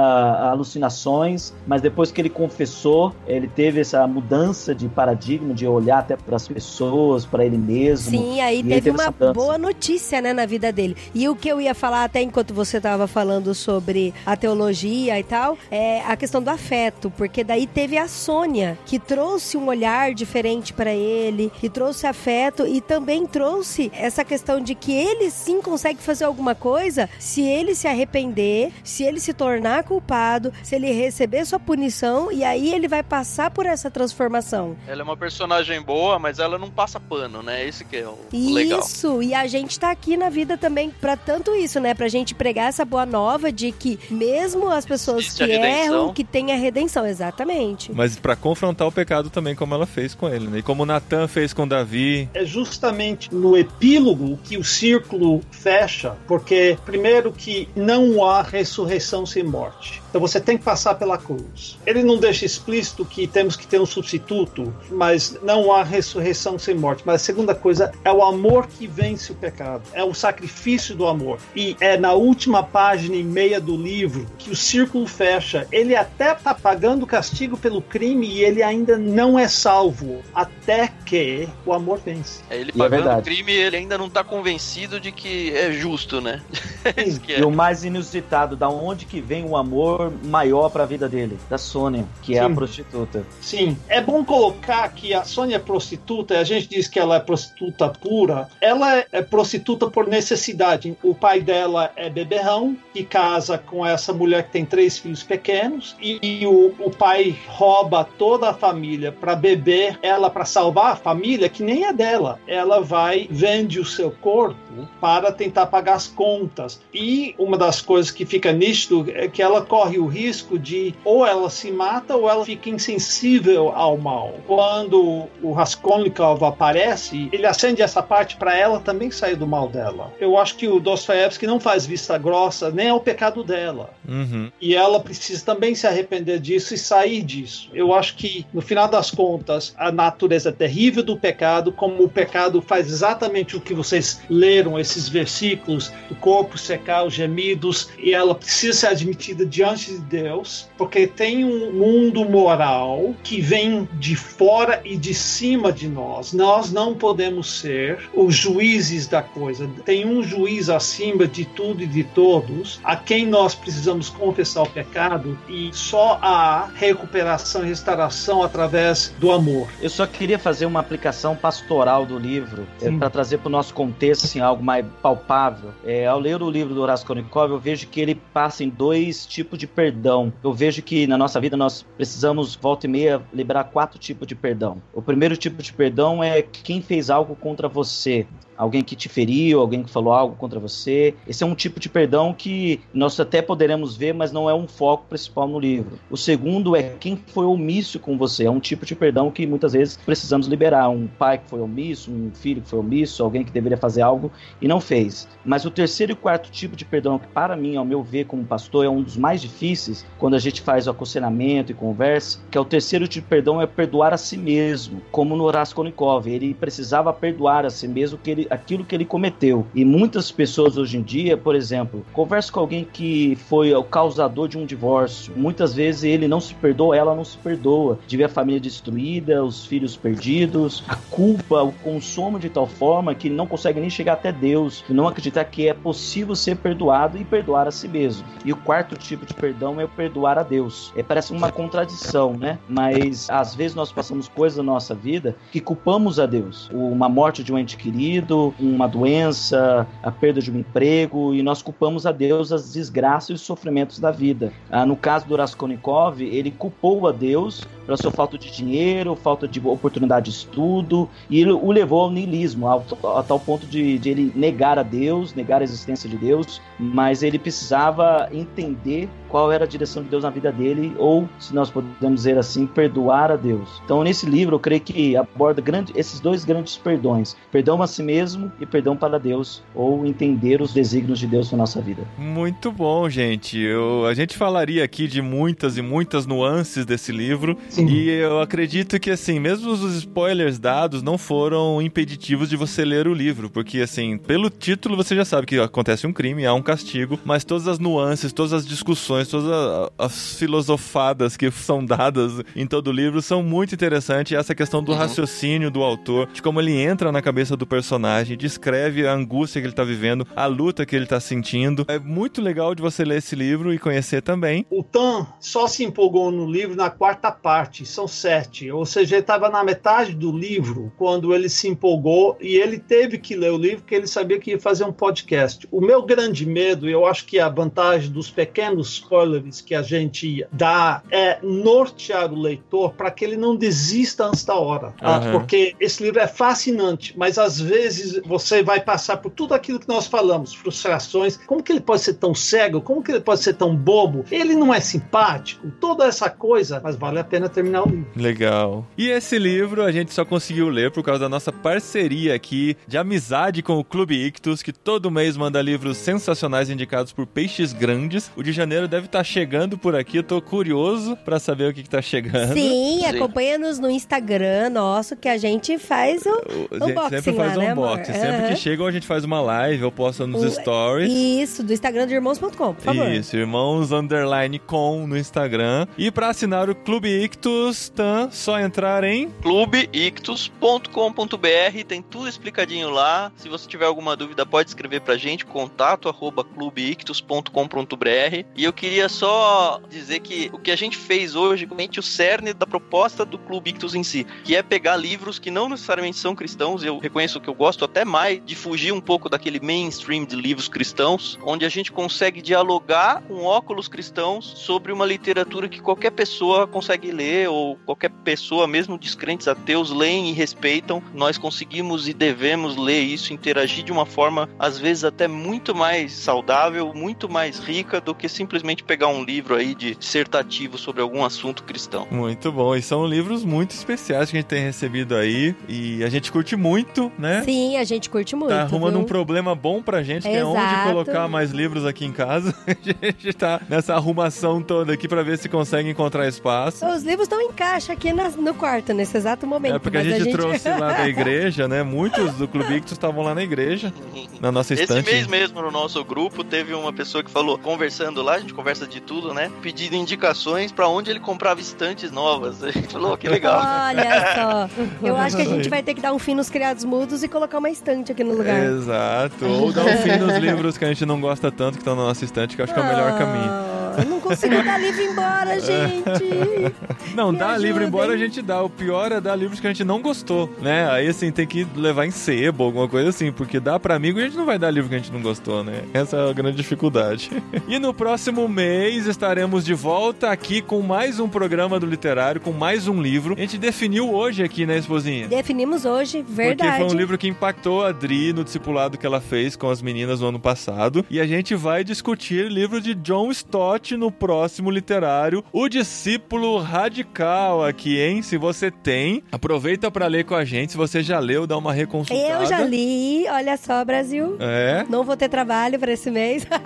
alucinações, mas depois que ele confessou, ele teve essa mudança de paradigma, de olhar até para as pessoas, para ele mesmo. Sim, aí E teve, ele teve uma boa notícia, né, na vida dele. E o que eu ia falar até enquanto você estava falando sobre a teologia e tal, é a questão do afeto, porque daí teve a Sônia, que trouxe um olhar diferente para ele, que trouxe afeto e também trouxe essa questão de que ele sim consegue fazer alguma coisa se ele se arrepender, se ele se tornar culpado, se ele receber sua punição e aí ele vai passar por essa transformação. Ela é uma personagem boa, mas ela não passa pano, né? Esse que é o o legal. Isso, e a gente tá aqui na vida também pra tanto isso, né? Pra gente pregar essa boa nova de que mesmo as pessoas Existe que erram, que tem a redenção, exatamente. Mas pra confrontar o pecado também, como ela fez com ele, né? E como Natan fez com Davi. É justamente no epílogo que o círculo fecha, porque primeiro que não há ressurreição sem morte. Então você tem que passar pela cruz. Ele não deixa explícito que temos que ter um substituto, mas não há ressurreição sem morte. Mas a segunda coisa é o amor que vence o pecado. É o sacrifício do amor. E é na última página e meia do livro que o círculo fecha. Ele até está pagando o castigo pelo crime e ele ainda não é salvo até que o amor vence. É, ele é pagando o verdade. crime, ele ainda não tá convencido de que é justo, né? É. E o mais inusitado, da onde que vem o amor maior pra vida dele? Da Sônia, que é a Sim. prostituta. Sim, é bom colocar que a Sônia é prostituta, a gente diz que ela é prostituta pura, ela é- prostituta por necessidade. O pai dela é beberrão, que casa com essa mulher que tem três filhos pequenos, e, e o, o pai rouba toda a família para beber ela para salvar a família, que nem é dela. Ela vai, vende o seu corpo para tentar pagar as contas. E uma das coisas que fica nítido é que ela corre o risco de ou ela se mata ou ela fica insensível ao mal. Quando o Raskolnikov aparece, ele acende essa parte para ela também sair do mal dela. Eu acho que o Dostoiévski não faz vista grossa nem ao pecado dela. Uhum. E ela precisa também se arrepender disso e sair disso. Eu acho que, no final das contas, a natureza terrível do pecado, como o pecado faz exatamente o que vocês leram, esses versículos, do corpo secar os gemidos, e ela precisa ser admitida diante de Deus, porque tem um mundo moral que vem de fora e de cima de nós. Nós não podemos ser os juízes da coisa. Tem um juiz acima de tudo e de todos, a quem nós precisamos confessar o pecado, e só há recuperação e restauração através do amor. Eu só queria fazer uma aplicação pastoral do livro para trazer para o nosso contexto assim, algo mais palpável. É, ao ler o livro do Horácio Konikov, eu vejo que ele passa em dois tipos de perdão. Eu vejo que na nossa vida nós precisamos, volta e meia, liberar quatro tipos de perdão. O primeiro tipo de perdão é quem fez algo contra você. Alguém que te feriu, alguém que falou algo contra você. Esse é um tipo de perdão que nós até poderemos ver, mas não é um foco principal no livro. O segundo é quem foi omisso com você. É um tipo de perdão que muitas vezes precisamos liberar. Um pai que foi omisso, um filho que foi omisso, alguém que deveria fazer algo e não fez. Mas o terceiro e quarto tipo de perdão, que para mim, ao meu ver como pastor, é um dos mais difíceis quando a gente faz o aconselhamento e conversa, que é o terceiro tipo de perdão é perdoar a si mesmo, como no Raskolnikov. Ele precisava perdoar a si mesmo que ele, aquilo que ele cometeu. E muitas pessoas hoje em dia, por exemplo, converso com alguém que foi o causador de um divórcio. Muitas vezes ele não se perdoa, ela não se perdoa. De ver a família destruída, os filhos perdidos, a culpa, o consumo de tal forma que não consegue nem chegar até Deus, não acreditar que é possível ser perdoado e perdoar a si mesmo. E o quarto tipo de perdão é o perdoar a Deus. É, parece uma contradição, né? Mas às vezes nós passamos coisas na nossa vida que culpamos a Deus. Uma morte de um ente querido, uma doença, a perda de um emprego, e nós culpamos a Deus as desgraças e os sofrimentos da vida. Ah, no caso do Raskolnikov, ele culpou a Deus pela sua falta de dinheiro, falta de oportunidade de estudo, e ele o levou ao niilismo, ao, a tal ponto de, de ele negar a Deus, negar a existência de Deus, mas ele precisava entender qual era a direção de Deus na vida dele, ou, se nós podemos dizer assim, perdoar a Deus. Então, nesse livro, eu creio que aborda grande, esses dois grandes perdões: perdão a si mesmo e perdão para Deus, ou entender os desígnios de Deus na nossa vida. Muito bom, gente. Eu, a gente falaria aqui de muitas e muitas nuances desse livro, Sim. e eu acredito que, assim, mesmo os spoilers dados não foram impeditivos de você ler o livro, porque, assim, pelo título você já sabe que acontece um crime, há um castigo, mas todas as nuances, todas as discussões, todas as filosofadas que são dadas em todo o livro são muito interessantes. E essa questão do raciocínio do autor, de como ele entra na cabeça do personagem, descreve a angústia que ele tá vivendo, a luta que ele tá sentindo. É muito legal de você ler esse livro e conhecer também. O Tan só se empolgou no livro na quarta parte, são sete. Ou seja, ele estava na metade do livro quando ele se empolgou e ele teve que ler o livro porque ele sabia que ia fazer um podcast. O meu grande medo, eu acho que a vantagem dos pequenos spoilers que a gente dá é nortear o leitor para que ele não desista antes da hora. Aham. Porque esse livro é fascinante, mas às vezes você vai passar por tudo aquilo que nós falamos, frustrações. Como que ele pode ser tão cego? Como que ele pode ser tão bobo? Ele não é simpático? Toda essa coisa, mas vale a pena terminar o livro. Legal. E esse livro a gente só conseguiu ler por causa da nossa parceria aqui de amizade com o Clube Ictus, que todo mês manda livros sensacionais indicados por peixes grandes. O de janeiro deve estar chegando por aqui, eu tô curioso pra saber o que, que tá chegando. Sim, Sim. acompanha-nos no Instagram nosso que a gente faz o. A gente Unboxing sempre faz lá, né, unboxing. amor? Sempre que chega, a gente faz uma live, eu posto nos O- stories. Isso, do Instagram do irmãos.com, por favor. Isso, irmãos underline com no Instagram. E pra assinar o Clube Ictus, tá? Só entrar em clubeictus.com.br, tem tudo explicadinho lá. Se você tiver alguma dúvida, pode escrever pra gente, contato arroba clubeictus.com.br. E eu queria só dizer que o que a gente fez hoje, realmente o cerne da proposta do Clube Ictus em si, que é pegar livros que não necessariamente são cristãos, eu reconheço que eu gosto até mais de fugir um pouco daquele mainstream de livros cristãos, onde a gente consegue dialogar com óculos cristãos sobre uma literatura que qualquer pessoa consegue ler, ou qualquer pessoa, mesmo descrentes ateus, leem e respeitam. Nós conseguimos e devemos ler isso, interagir de uma forma, às vezes, até muito mais saudável, muito mais rica do que simplesmente pegar um livro aí de dissertativo sobre algum assunto cristão. Muito bom, e são livros muito especiais que a gente tem recebido aí e a gente curte muito, né? Sim, a gente curte muito. Tá arrumando viu? um problema bom pra gente, que é onde colocar mais livros aqui em casa. A gente tá nessa arrumação toda aqui pra ver se consegue encontrar espaço. Os livros estão em caixa aqui na- no quarto, nesse exato momento. É porque a mas gente, trouxe lá da igreja, né? Muitos do Clube Ictus estavam lá na igreja, na nossa Esse estante. mês mesmo, no nosso grupo, teve uma pessoa que falou, conversando lá, a gente conversa de tudo, né? Pedindo indicações pra onde ele comprava estantes novas. A gente falou, "Oh, que legal. Olha só. Eu acho que a gente vai ter que dar um fim nos criados mudos e colocar uma estante aqui no lugar. Exato. Ou dar um fim nos livros que a gente não gosta tanto, que estão na nossa estante, que eu acho que é o melhor caminho. Eu não consigo dar livro embora, gente. Não, Me dá livro embora a gente dá. O pior é dar livros que a gente não gostou, né? Aí assim, tem que levar em sebo, alguma coisa assim, porque dá pra amigo e a gente não vai dar livro que a gente não gostou, né? Essa é a grande dificuldade. e no próximo mês estaremos de volta aqui com mais um programa do literário, com mais um livro. A gente definiu hoje aqui, né, esposinha? Definimos hoje, verdade. Porque foi um livro que impactou a Adri no discipulado que ela fez com as meninas no ano passado. E a gente vai discutir o livro de John Stott no próximo literário, O Discípulo Radical aqui, hein? Se você tem, aproveita pra ler com a gente. Se você já leu, dá uma reconsultada. Eu já li, olha só, Brasil. É. Não vou ter trabalho pra esse mês.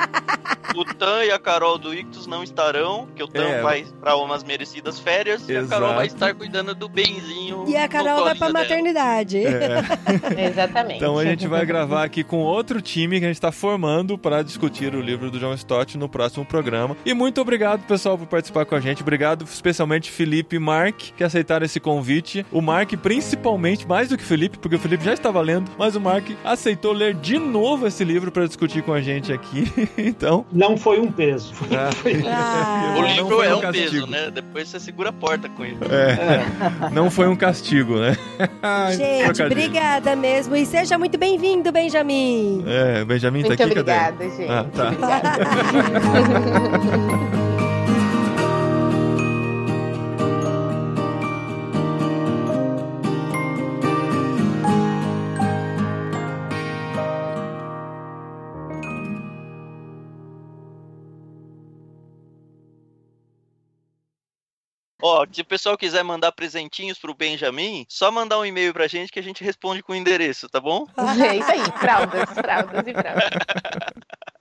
O Tan e a Carol do Ictus não estarão, porque o Tan É. vai pra umas merecidas férias e a Carol vai Exato. estar cuidando do benzinho. E a Carol vai dela. maternidade. É. Exatamente. Então a gente vai gravar aqui com outro time que a gente tá formando para discutir o livro do John Stott no próximo programa. E muito obrigado, pessoal, por participar com a gente. Obrigado especialmente Felipe e Mark, que aceitaram esse convite. O Mark, principalmente, mais do que o Felipe, porque o Felipe já estava lendo, mas o Mark aceitou ler de novo esse livro para discutir com a gente aqui. então, Não foi um peso. Ah. O Não livro foi é um um castigo. peso, né? Depois você segura a porta com ele. É, não foi um castigo, né? Gente, obrigada mesmo. E seja muito bem-vindo, Benjamin. É, o Benjamin tá Muito aqui, cadê? obrigada, gente. Ah, tá. Ó, se o pessoal quiser mandar presentinhos pro Benjamin, só mandar um e-mail pra gente que a gente responde com o endereço, tá bom? É isso aí, fraldas, fraldas e fraldas.